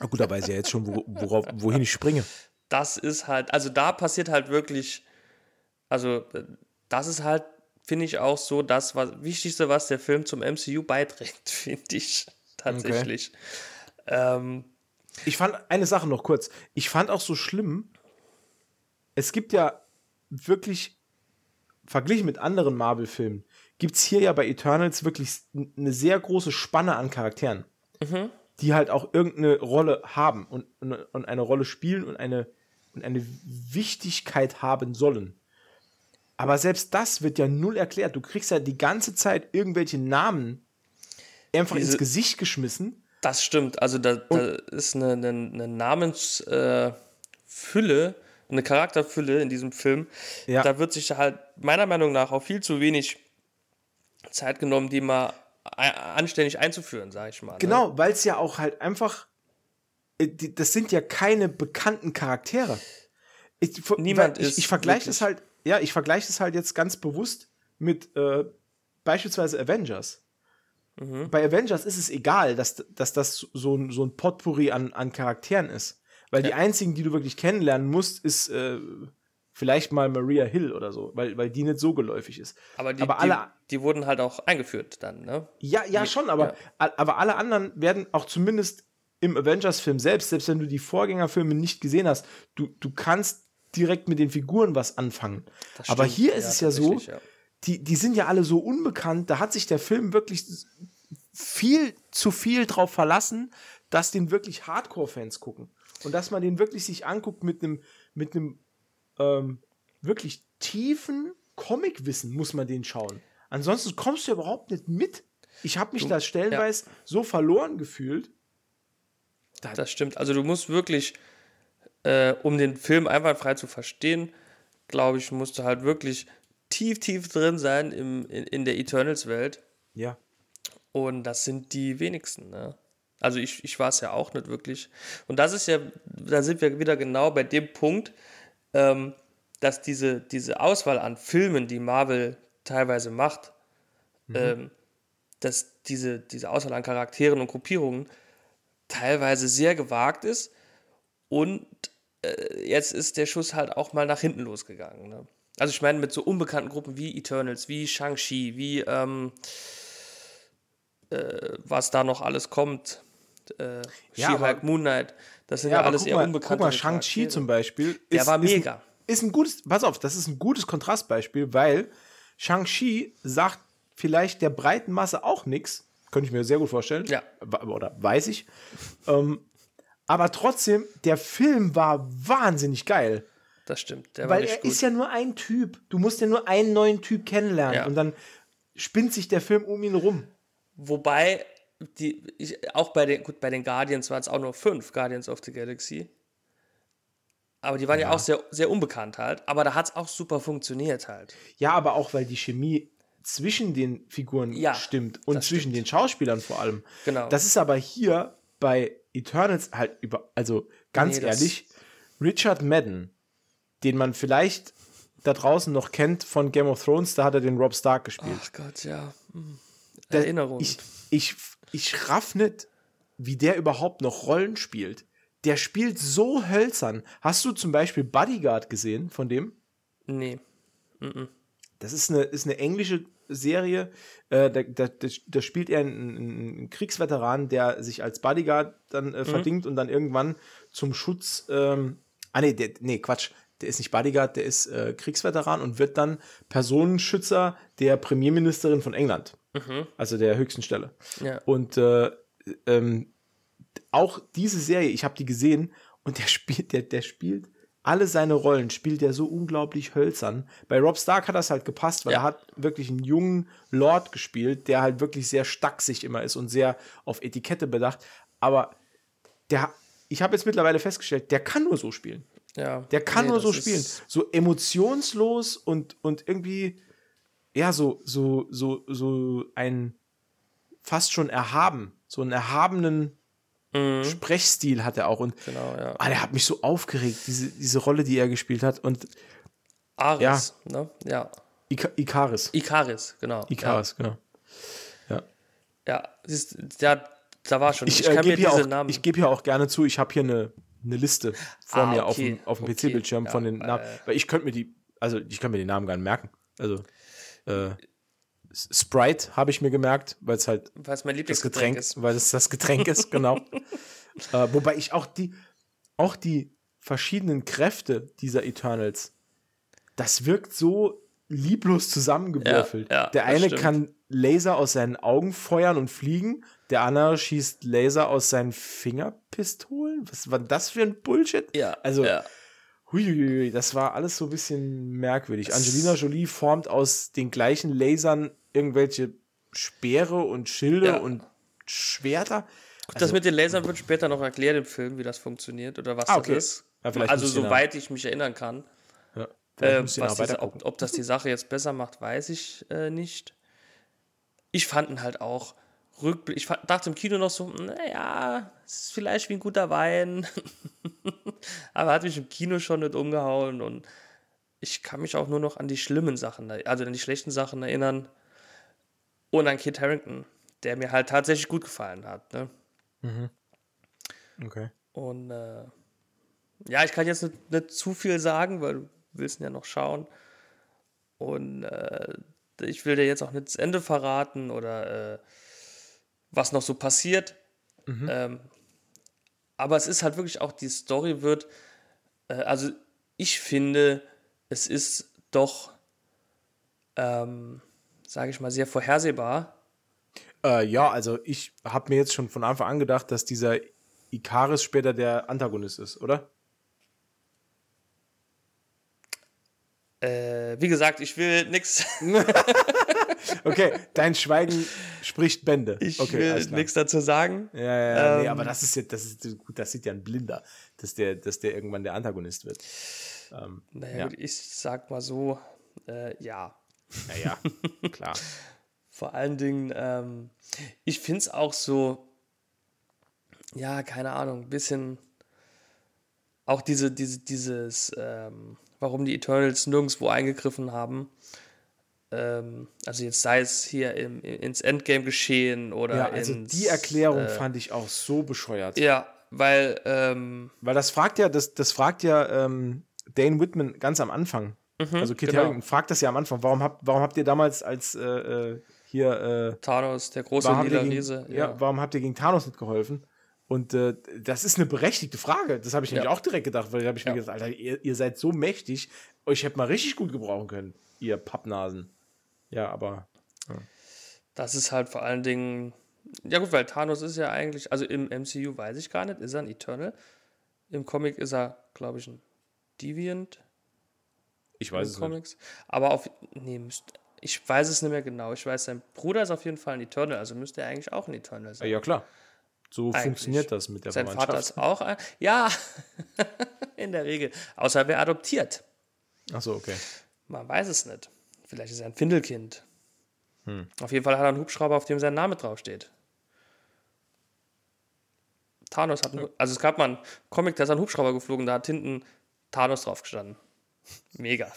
Na gut, da weiß ich ja jetzt schon, wo, worauf, wohin ich springe. Das ist halt, also da passiert halt wirklich, also das ist halt finde ich auch so das was, Wichtigste, was der Film zum MCU beiträgt, [LAUGHS] finde ich tatsächlich. Okay. Ähm, ich fand eine Sache noch kurz. Ich fand auch so schlimm, es gibt ja wirklich, verglichen mit anderen Marvel-Filmen, gibt es hier ja bei Eternals wirklich eine sehr große Spanne an Charakteren, mhm. die halt auch irgendeine Rolle haben und, und, und eine Rolle spielen und eine, und eine Wichtigkeit haben sollen. Aber selbst das wird ja null erklärt. Du kriegst ja die ganze Zeit irgendwelche Namen einfach Diese, ins Gesicht geschmissen. Das stimmt. Also da, da ist eine, eine, eine Namensfülle, äh, eine Charakterfülle in diesem Film. Ja. Da wird sich halt meiner Meinung nach auch viel zu wenig Zeit genommen, die mal anständig einzuführen, sage ich mal. Ne? Genau, weil es ja auch halt einfach, äh, das sind ja keine bekannten Charaktere. Ich, Niemand ich, ist. Ich vergleiche es halt, ja, ich vergleiche es halt jetzt ganz bewusst mit äh, beispielsweise Avengers. Mhm. Bei Avengers ist es egal, dass, dass das so ein, so ein Potpourri an, an Charakteren ist. Weil ja. die einzigen, die du wirklich kennenlernen musst, ist äh, vielleicht mal Maria Hill oder so, weil, weil die nicht so geläufig ist. Aber die, aber alle, die, die wurden halt auch eingeführt dann, ne? Ja, ja, schon, aber, ja. aber alle anderen werden auch zumindest im Avengers-Film selbst, selbst wenn du die Vorgängerfilme nicht gesehen hast, du, du kannst direkt mit den Figuren was anfangen. Aber hier ist ja, es ja so, ja. Die, die sind ja alle so unbekannt, da hat sich der Film wirklich viel zu viel drauf verlassen, dass den wirklich Hardcore-Fans gucken. Und dass man den wirklich sich anguckt mit einem mit einem ähm, wirklich tiefen Comic-Wissen muss man den schauen. Ansonsten kommst du überhaupt nicht mit. Ich habe mich du, da stellenweise ja. so verloren gefühlt. Das stimmt. Also du musst wirklich äh, um den Film einwandfrei zu verstehen, glaube ich, musst du halt wirklich tief, tief drin sein im, in, in der Eternals-Welt. Ja. Und das sind die wenigsten, ne? Also ich, ich war es ja auch nicht wirklich. Und das ist ja, da sind wir wieder genau bei dem Punkt, ähm, dass diese, diese Auswahl an Filmen, die Marvel teilweise macht, mhm. ähm, dass diese, diese Auswahl an Charakteren und Gruppierungen teilweise sehr gewagt ist und äh, jetzt ist der Schuss halt auch mal nach hinten losgegangen. Ne? Also ich meine, mit so unbekannten Gruppen wie Eternals, wie Shang-Chi, wie ähm, äh, was da noch alles kommt, äh, ja, She-Hulk, Moon Knight, das sind ja, ja alles eher mal, unbekannte. Guck mal, Shang-Chi zum Beispiel. Ist, der war mega. Ist ein, ist ein gutes, pass auf, das ist ein gutes Kontrastbeispiel, weil Shang-Chi sagt vielleicht der breiten Masse auch nichts. Könnte ich mir sehr gut vorstellen. Ja. Oder weiß ich. Ähm, aber trotzdem, der Film war wahnsinnig geil. Das stimmt. Der Weil er ist ja nur ein Typ. Du musst ja nur einen neuen Typ kennenlernen ja. und dann spinnt sich der Film um ihn rum. Wobei, die, ich, auch bei den, gut, bei den Guardians waren es auch nur fünf Guardians of the Galaxy. Aber die waren ja, ja auch sehr, sehr unbekannt halt. Aber da hat es auch super funktioniert halt. Ja, aber auch, weil die Chemie zwischen den Figuren ja, stimmt und zwischen stimmt. den Schauspielern vor allem. Genau. Das ist aber hier bei Eternals halt über, also ganz nee, ehrlich, Richard Madden, den man vielleicht da draußen noch kennt von Game of Thrones, da hat er den Rob Stark gespielt. Ach Gott, ja. Hm. Erinnerung. Ich, ich, ich raff nicht, wie der überhaupt noch Rollen spielt. Der spielt so hölzern. Hast du zum Beispiel Bodyguard gesehen von dem? Nee. Mm -mm. Das ist eine, ist eine englische Serie. Äh, da, da, da, spielt er einen, einen, Kriegsveteran, der sich als Bodyguard dann äh, mhm. verdingt und dann irgendwann zum Schutz. Ähm, ah, nee, der, nee, Quatsch. Der ist nicht Bodyguard, der ist äh, Kriegsveteran und wird dann Personenschützer der Premierministerin von England. Mhm. Also der höchsten Stelle. Ja. Und äh, ähm, auch diese Serie, ich habe die gesehen und der spielt, der, der spielt alle seine Rollen spielt er so unglaublich hölzern. Bei Rob Stark hat das halt gepasst, weil ja. er hat wirklich einen jungen Lord gespielt, der halt wirklich sehr stacksig immer ist und sehr auf Etikette bedacht. Aber der, ich habe jetzt mittlerweile festgestellt, der kann nur so spielen. Ja. Der kann nee, nur so spielen. So emotionslos und, und irgendwie, ja, so, so, so, so ein fast schon erhaben, so einen erhabenen Mhm. Sprechstil hat er auch. Und genau, ja. ah, der hat mich so aufgeregt, diese, diese Rolle, die er gespielt hat. Und Aris, ja. ne? Ja. Ika Ikaris. Ikaris, genau. Ikaris, ja. genau. Ja. Ja, siehst, der, da war schon. Ich, ich, äh, gebe hier, auch, ich geb hier auch gerne zu, ich habe hier eine, eine Liste vor ah, mir okay. auf dem, auf dem okay. PC-Bildschirm ja, von den Namen. Äh, weil ich könnte mir die, also ich könnte mir die Namen gar nicht merken. Also, äh, Sprite habe ich mir gemerkt, weil es halt Weil's mein das Getränk ist. Weil es das Getränk ist, genau. [LAUGHS] äh, wobei ich auch die, auch die verschiedenen Kräfte dieser Eternals, das wirkt so lieblos zusammengewürfelt. Ja, ja, der eine kann Laser aus seinen Augen feuern und fliegen, der andere schießt Laser aus seinen Fingerpistolen. Was war das für ein Bullshit? Ja, also ja. Huiuiui, das war alles so ein bisschen merkwürdig. Angelina Jolie formt aus den gleichen Lasern irgendwelche Speere und Schilde ja. und Schwerter. Also, das mit den Lasern wird später noch erklärt im Film, wie das funktioniert oder was ah, okay. das ist. Ja, also soweit ich mich erinnern kann. Ja, äh, was diese, ob, ob, das die Sache jetzt besser macht, weiß ich äh, nicht. ich fand ihn halt auch rückblick. Ich dachte im Kino noch so, naja, es ist vielleicht wie ein guter Wein. [LAUGHS] Aber hat mich im Kino schon nicht umgehauen und ich kann mich auch nur noch an die schlimmen Sachen, also an die schlechten Sachen erinnern. Und an Kit Harrington, der mir halt tatsächlich gut gefallen hat. Ne? Mhm. Okay. Und äh, ja, ich kann jetzt nicht, nicht, zu viel sagen, weil du willst ihn ja noch schauen. Und äh, ich will dir jetzt auch nicht das Ende verraten oder äh, was noch so passiert. Mhm. Ähm, aber es ist halt wirklich auch, die Story wird, äh, also ich finde, es ist doch, ähm, sage ich mal, sehr vorhersehbar. Äh, ja, also ich habe mir jetzt schon von Anfang an gedacht, dass dieser Ikaris später der Antagonist ist, oder? Äh, wie gesagt, ich will nichts. [LAUGHS] [LAUGHS] okay, dein Schweigen spricht Bände. Ich okay, will nichts dazu sagen. Ja, ja, ja ähm, nee, aber das ist ja, das ist gut, das sieht ja ein Blinder, dass der, dass der irgendwann der Antagonist wird. Ähm, naja, ja. gut, ich sag mal so, äh, ja. Naja, klar. [LAUGHS] Vor allen Dingen, ähm, ich finde es auch so, ja, keine Ahnung, ein bisschen auch diese, diese, dieses, ähm, warum die Eternals nirgendwo eingegriffen haben. Ähm, also jetzt sei es hier im, ins Endgame geschehen oder ja, also ins, die Erklärung äh, fand ich auch so bescheuert. Ja, weil ähm, weil das fragt ja, das, das fragt ja ähm, Dane Whitman ganz am Anfang. Mhm, also Kit genau. Harington fragt das ja am Anfang. Warum habt, warum habt ihr damals als äh, äh hier äh, Thanos, der große lila Riese, ja. ja, warum habt ihr gegen Thanos nicht geholfen? Und äh, das ist eine berechtigte Frage. Das habe ich nämlich auch direkt gedacht, weil da habe ich ja. mir gedacht, Alter, ihr, ihr, seid so mächtig, euch hätte mal richtig gut gebrauchen können, ihr Pappnasen. Ja, aber. Ja. Das ist halt vor allen Dingen. Ja, gut, weil Thanos ist ja eigentlich, also im MCU weiß ich gar nicht, ist er ein Eternal. Im Comic ist er, glaube ich, ein Deviant. Ich weiß es Comics. nicht. Aber auf. Nee, müsst, ich weiß es nicht mehr genau. Ich weiß, sein Bruder ist auf jeden Fall ein Eternal, also müsste er eigentlich auch ein Eternal sein. Ja, klar. So Eigentlich. funktioniert das mit der Sein Vater ist auch ein, ja, [LAUGHS] in der Regel. Außer wer adoptiert. Ach so, okay. Man weiß es nicht. Vielleicht ist er ein Findelkind. Hm. Auf jeden Fall hat er einen Hubschrauber, auf dem sein Name draufsteht. Thanos hat einen, also es gab mal einen Comic, da ist ein Hubschrauber geflogen, da hat hinten Thanos drauf gestanden. Mega.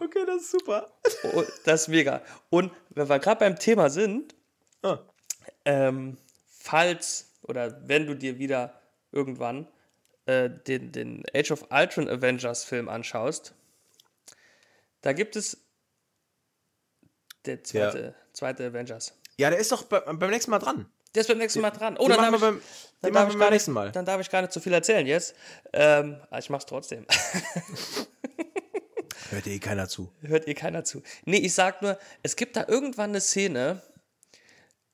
Okay, das ist super. Oh, das ist mega. Und wenn wir gerade beim Thema sind, Ah. Ähm, falls oder wenn du dir wieder irgendwann äh, den, den Age of Ultron Avengers Film anschaust, da gibt es der zweite, ja. zweite Avengers. Ja, der ist doch beim, beim nächsten Mal dran. Der ist beim nächsten Mal dran. Oh, dann darf, ich, beim, dann, darf ich gar nicht, Mal. dann darf ich gar nicht so viel erzählen jetzt. Ähm, ich mach's trotzdem. [LAUGHS] Hört eh keiner zu. Hört eh keiner zu. Nee, ich sag nur, es gibt da irgendwann eine Szene,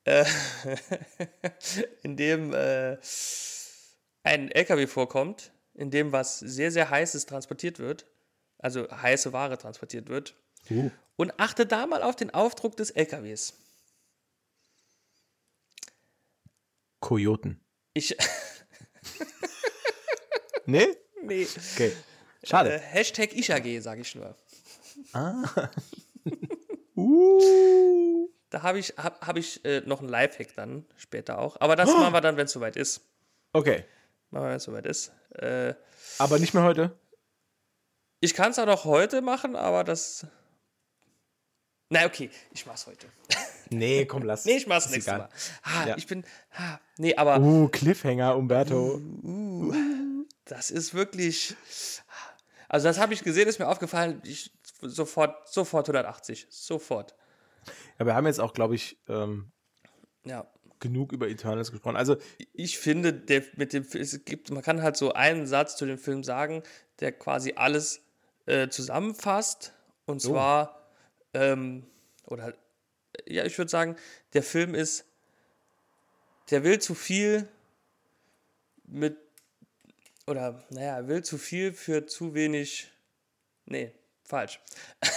äh, [LAUGHS] in dem äh, ein LKW vorkommt, in dem was sehr, sehr heißes transportiert wird, also heiße Ware transportiert wird. Uh. Und achte da mal auf den Aufdruck des LKWs. Kojoten. Ich. [LAUGHS] nee? Nee. Okay. Schade. Äh, Hashtag IchAG, sage ich nur. Ah. [LAUGHS] uh. Da habe ich, hab, hab ich äh, noch einen Lifehack dann später auch. Aber das oh. machen wir dann, wenn es soweit ist. Okay. Machen wir, wenn es soweit ist. Äh, aber nicht mehr heute? Ich kann es auch noch heute machen, aber das. Na, okay, ich mach's heute. [LAUGHS] Nee, komm, lass. nee, ich mach's nächstes Mal. Ah, ja. Ich bin. Ah, nee, aber. Uh, Cliffhanger, Umberto. Uh, uh, das ist wirklich. Also, das habe ich gesehen, ist mir aufgefallen. Ich, sofort, sofort 180. Sofort. Ja, wir haben jetzt auch, glaube ich, ähm, ja. genug über Eternals gesprochen. Also ich finde, der, mit dem es gibt, man kann halt so einen Satz zu dem Film sagen, der quasi alles äh, zusammenfasst. Und oh. zwar, ähm, oder ja, ich würde sagen, der Film ist, der will zu viel mit, oder naja, er will zu viel für zu wenig. Nee, falsch. [LAUGHS]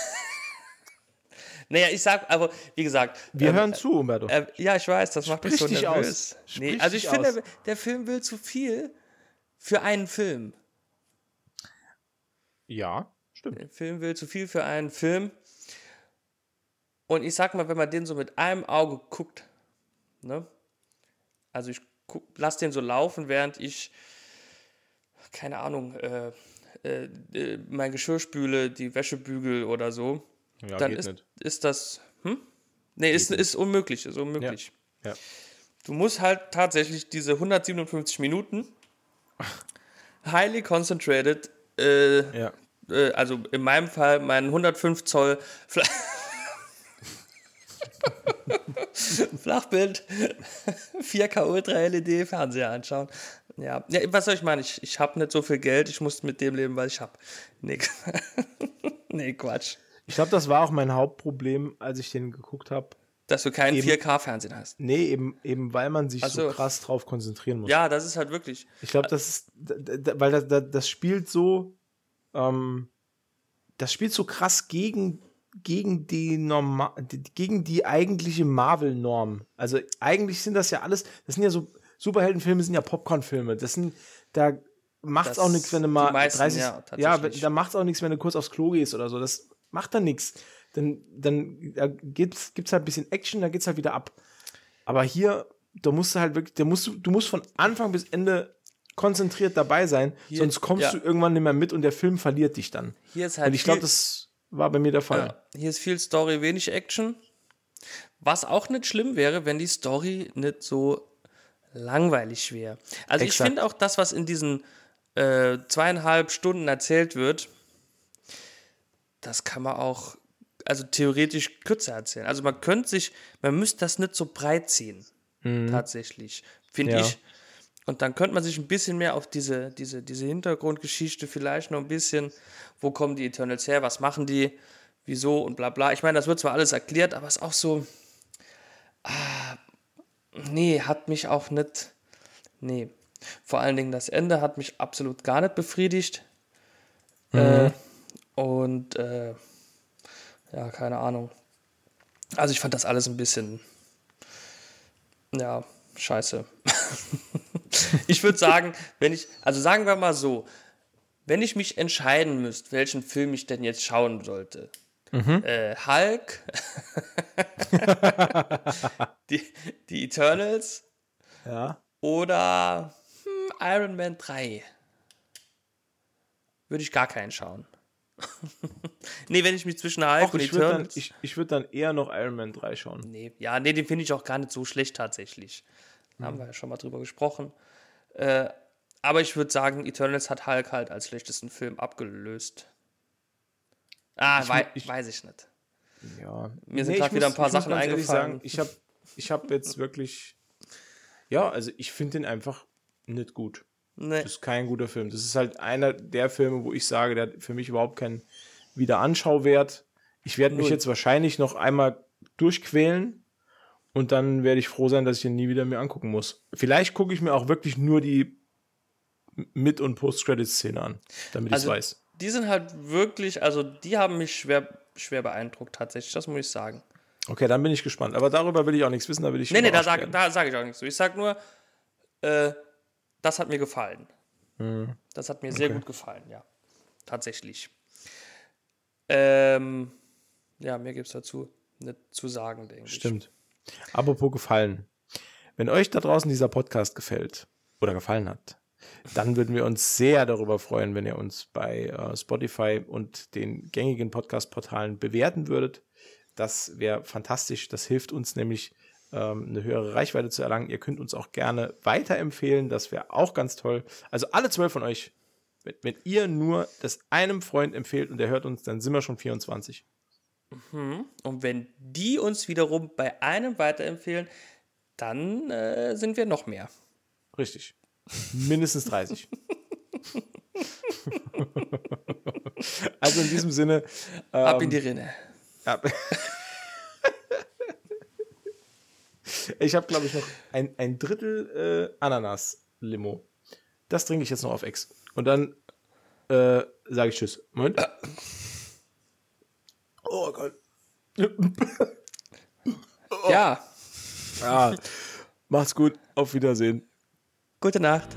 Naja, ich sag, aber wie gesagt. Wir ähm, hören zu, Umberto. Äh, ja, ich weiß, das macht Sprich mich so nervös. Nee, also ich finde, der, der Film will zu viel für einen Film. Ja, stimmt. Der Film will zu viel für einen Film. Und ich sag mal, wenn man den so mit einem Auge guckt, ne? Also ich guck, lass den so laufen, während ich, keine Ahnung, äh, äh, äh mein Geschirr spüle, die Wäsche bügel oder so. Ja, dann ist, nicht. ist das. Hm? Nee, ist, ist unmöglich, ist unmöglich. Ja. ja. Du musst halt tatsächlich diese 157 Minuten [LAUGHS] highly concentrated, äh, ja. äh, also in meinem Fall mein 105 Zoll Fl [LAUGHS] [LAUGHS] Flachbild [LAUGHS] 4K Ultra LED Fernseher anschauen. Ja. ja, was soll ich meinen? Ich, ich habe nicht so viel Geld, ich muss mit dem leben, was ich habe. Nee. [LAUGHS] nee, Quatsch. Ich glaube, das war auch mein Hauptproblem, als ich den geguckt habe. Dass du keinen 4K-Fernsehen hast. Nee, eben, eben weil man sich so. so krass drauf konzentrieren muss. Ja, das ist halt wirklich. Ich glaube, das ist, weil das, das spielt so, ähm, das spielt so krass gegen, gegen die Norma gegen die eigentliche Marvel-Norm. Also eigentlich sind das ja alles, das sind ja so, Superheldenfilme sind ja Popcorn-Filme. Das sind, da macht's das auch nichts, wenn du mal meisten, 30, ja, ja, da macht's auch nichts, wenn du kurz aufs Klo gehst oder so. Das macht dann nichts. Dann, dann da gibt's, gibt's halt ein bisschen Action, dann geht's halt wieder ab. Aber hier, da musst du halt wirklich, da musst du, du musst von Anfang bis Ende konzentriert dabei sein, hier, sonst kommst ja. du irgendwann nicht mehr mit und der Film verliert dich dann. Hier ist halt und ich glaube, das war bei mir der Fall. Ja, hier ist viel Story, wenig Action. Was auch nicht schlimm wäre, wenn die Story nicht so langweilig wäre. Also Exakt. ich finde auch das, was in diesen äh, zweieinhalb Stunden erzählt wird, das kann man auch, also theoretisch kürzer erzählen. Also man könnte sich, man müsste das nicht so breit ziehen, mhm. tatsächlich, finde ja. ich. Und dann könnte man sich ein bisschen mehr auf diese, diese, diese Hintergrundgeschichte vielleicht noch ein bisschen, wo kommen die Eternals her, was machen die, wieso und bla bla. Ich meine, das wird zwar alles erklärt, aber es ist auch so, ah, nee, hat mich auch nicht, nee. Vor allen Dingen das Ende hat mich absolut gar nicht befriedigt. Mhm. Äh, und äh, ja, keine Ahnung. Also ich fand das alles ein bisschen, ja, scheiße. [LAUGHS] [LAUGHS] ich würde sagen, wenn ich, also sagen wir mal so, wenn ich mich entscheiden müsste, welchen Film ich denn jetzt schauen sollte, mhm. äh, Hulk, [LAUGHS] die, die Eternals ja. oder hm, Iron Man 3, würde ich gar keinen schauen. [LAUGHS] nee, wenn ich mich zwischen Hulk Och, und ich Eternals... Dann, ich ich würde dann eher noch Iron Man 3 schauen. Nee, ja, nee, den finde ich auch gar nicht so schlecht tatsächlich. Da haben wir ja schon mal drüber gesprochen. Äh, aber ich würde sagen, Eternals hat Hulk halt als schlechtesten Film abgelöst. Ah, ich, wei ich, weiß ich nicht. Ja. Mir sind nee, gerade wieder ein paar Sachen eingefallen. Sagen, ich habe ich hab jetzt wirklich. Ja, also ich finde den einfach nicht gut. Nee. Das ist kein guter Film. Das ist halt einer der Filme, wo ich sage, der hat für mich überhaupt keinen Wiederanschauwert. Ich werde mich jetzt wahrscheinlich noch einmal durchquälen und dann werde ich froh sein, dass ich ihn nie wieder mir angucken muss. Vielleicht gucke ich mir auch wirklich nur die Mit- und Post-Credit-Szene an, damit also, ich es weiß. Die sind halt wirklich, also die haben mich schwer, schwer beeindruckt tatsächlich, das muss ich sagen. Okay, dann bin ich gespannt. Aber darüber will ich auch nichts wissen, da will ich Nee, nee, da sage sag ich auch nichts. Ich sage nur, äh, das hat mir gefallen. Mhm. Das hat mir sehr okay. gut gefallen, ja. Tatsächlich. Ähm, ja, mir gibt es dazu nicht zu sagen, denke ich. Stimmt. Apropos gefallen. Wenn euch da draußen dieser Podcast gefällt oder gefallen hat, dann würden wir uns sehr darüber freuen, wenn ihr uns bei äh, Spotify und den gängigen Podcast-Portalen bewerten würdet. Das wäre fantastisch. Das hilft uns nämlich, ähm, eine höhere Reichweite zu erlangen. Ihr könnt uns auch gerne weiterempfehlen, das wäre auch ganz toll. Also alle zwölf von euch, wenn, wenn, ihr nur das einem Freund empfehlt und der hört uns, dann sind wir schon 24. Mhm. Und wenn die uns wiederum bei einem weiterempfehlen, dann äh, sind wir noch mehr. Richtig. Mindestens 30. [LAUGHS] also in diesem Sinne. Ähm, ab in die Rinne. Ab [LAUGHS] Ich habe, glaube ich, noch ein, ein Drittel äh, Ananas-Limo. Das trinke ich jetzt noch auf Ex. Und dann äh, sage ich Tschüss. Moment. [LAUGHS] Oh Gott. Ja. ja. Macht's gut. Auf Wiedersehen. Gute Nacht.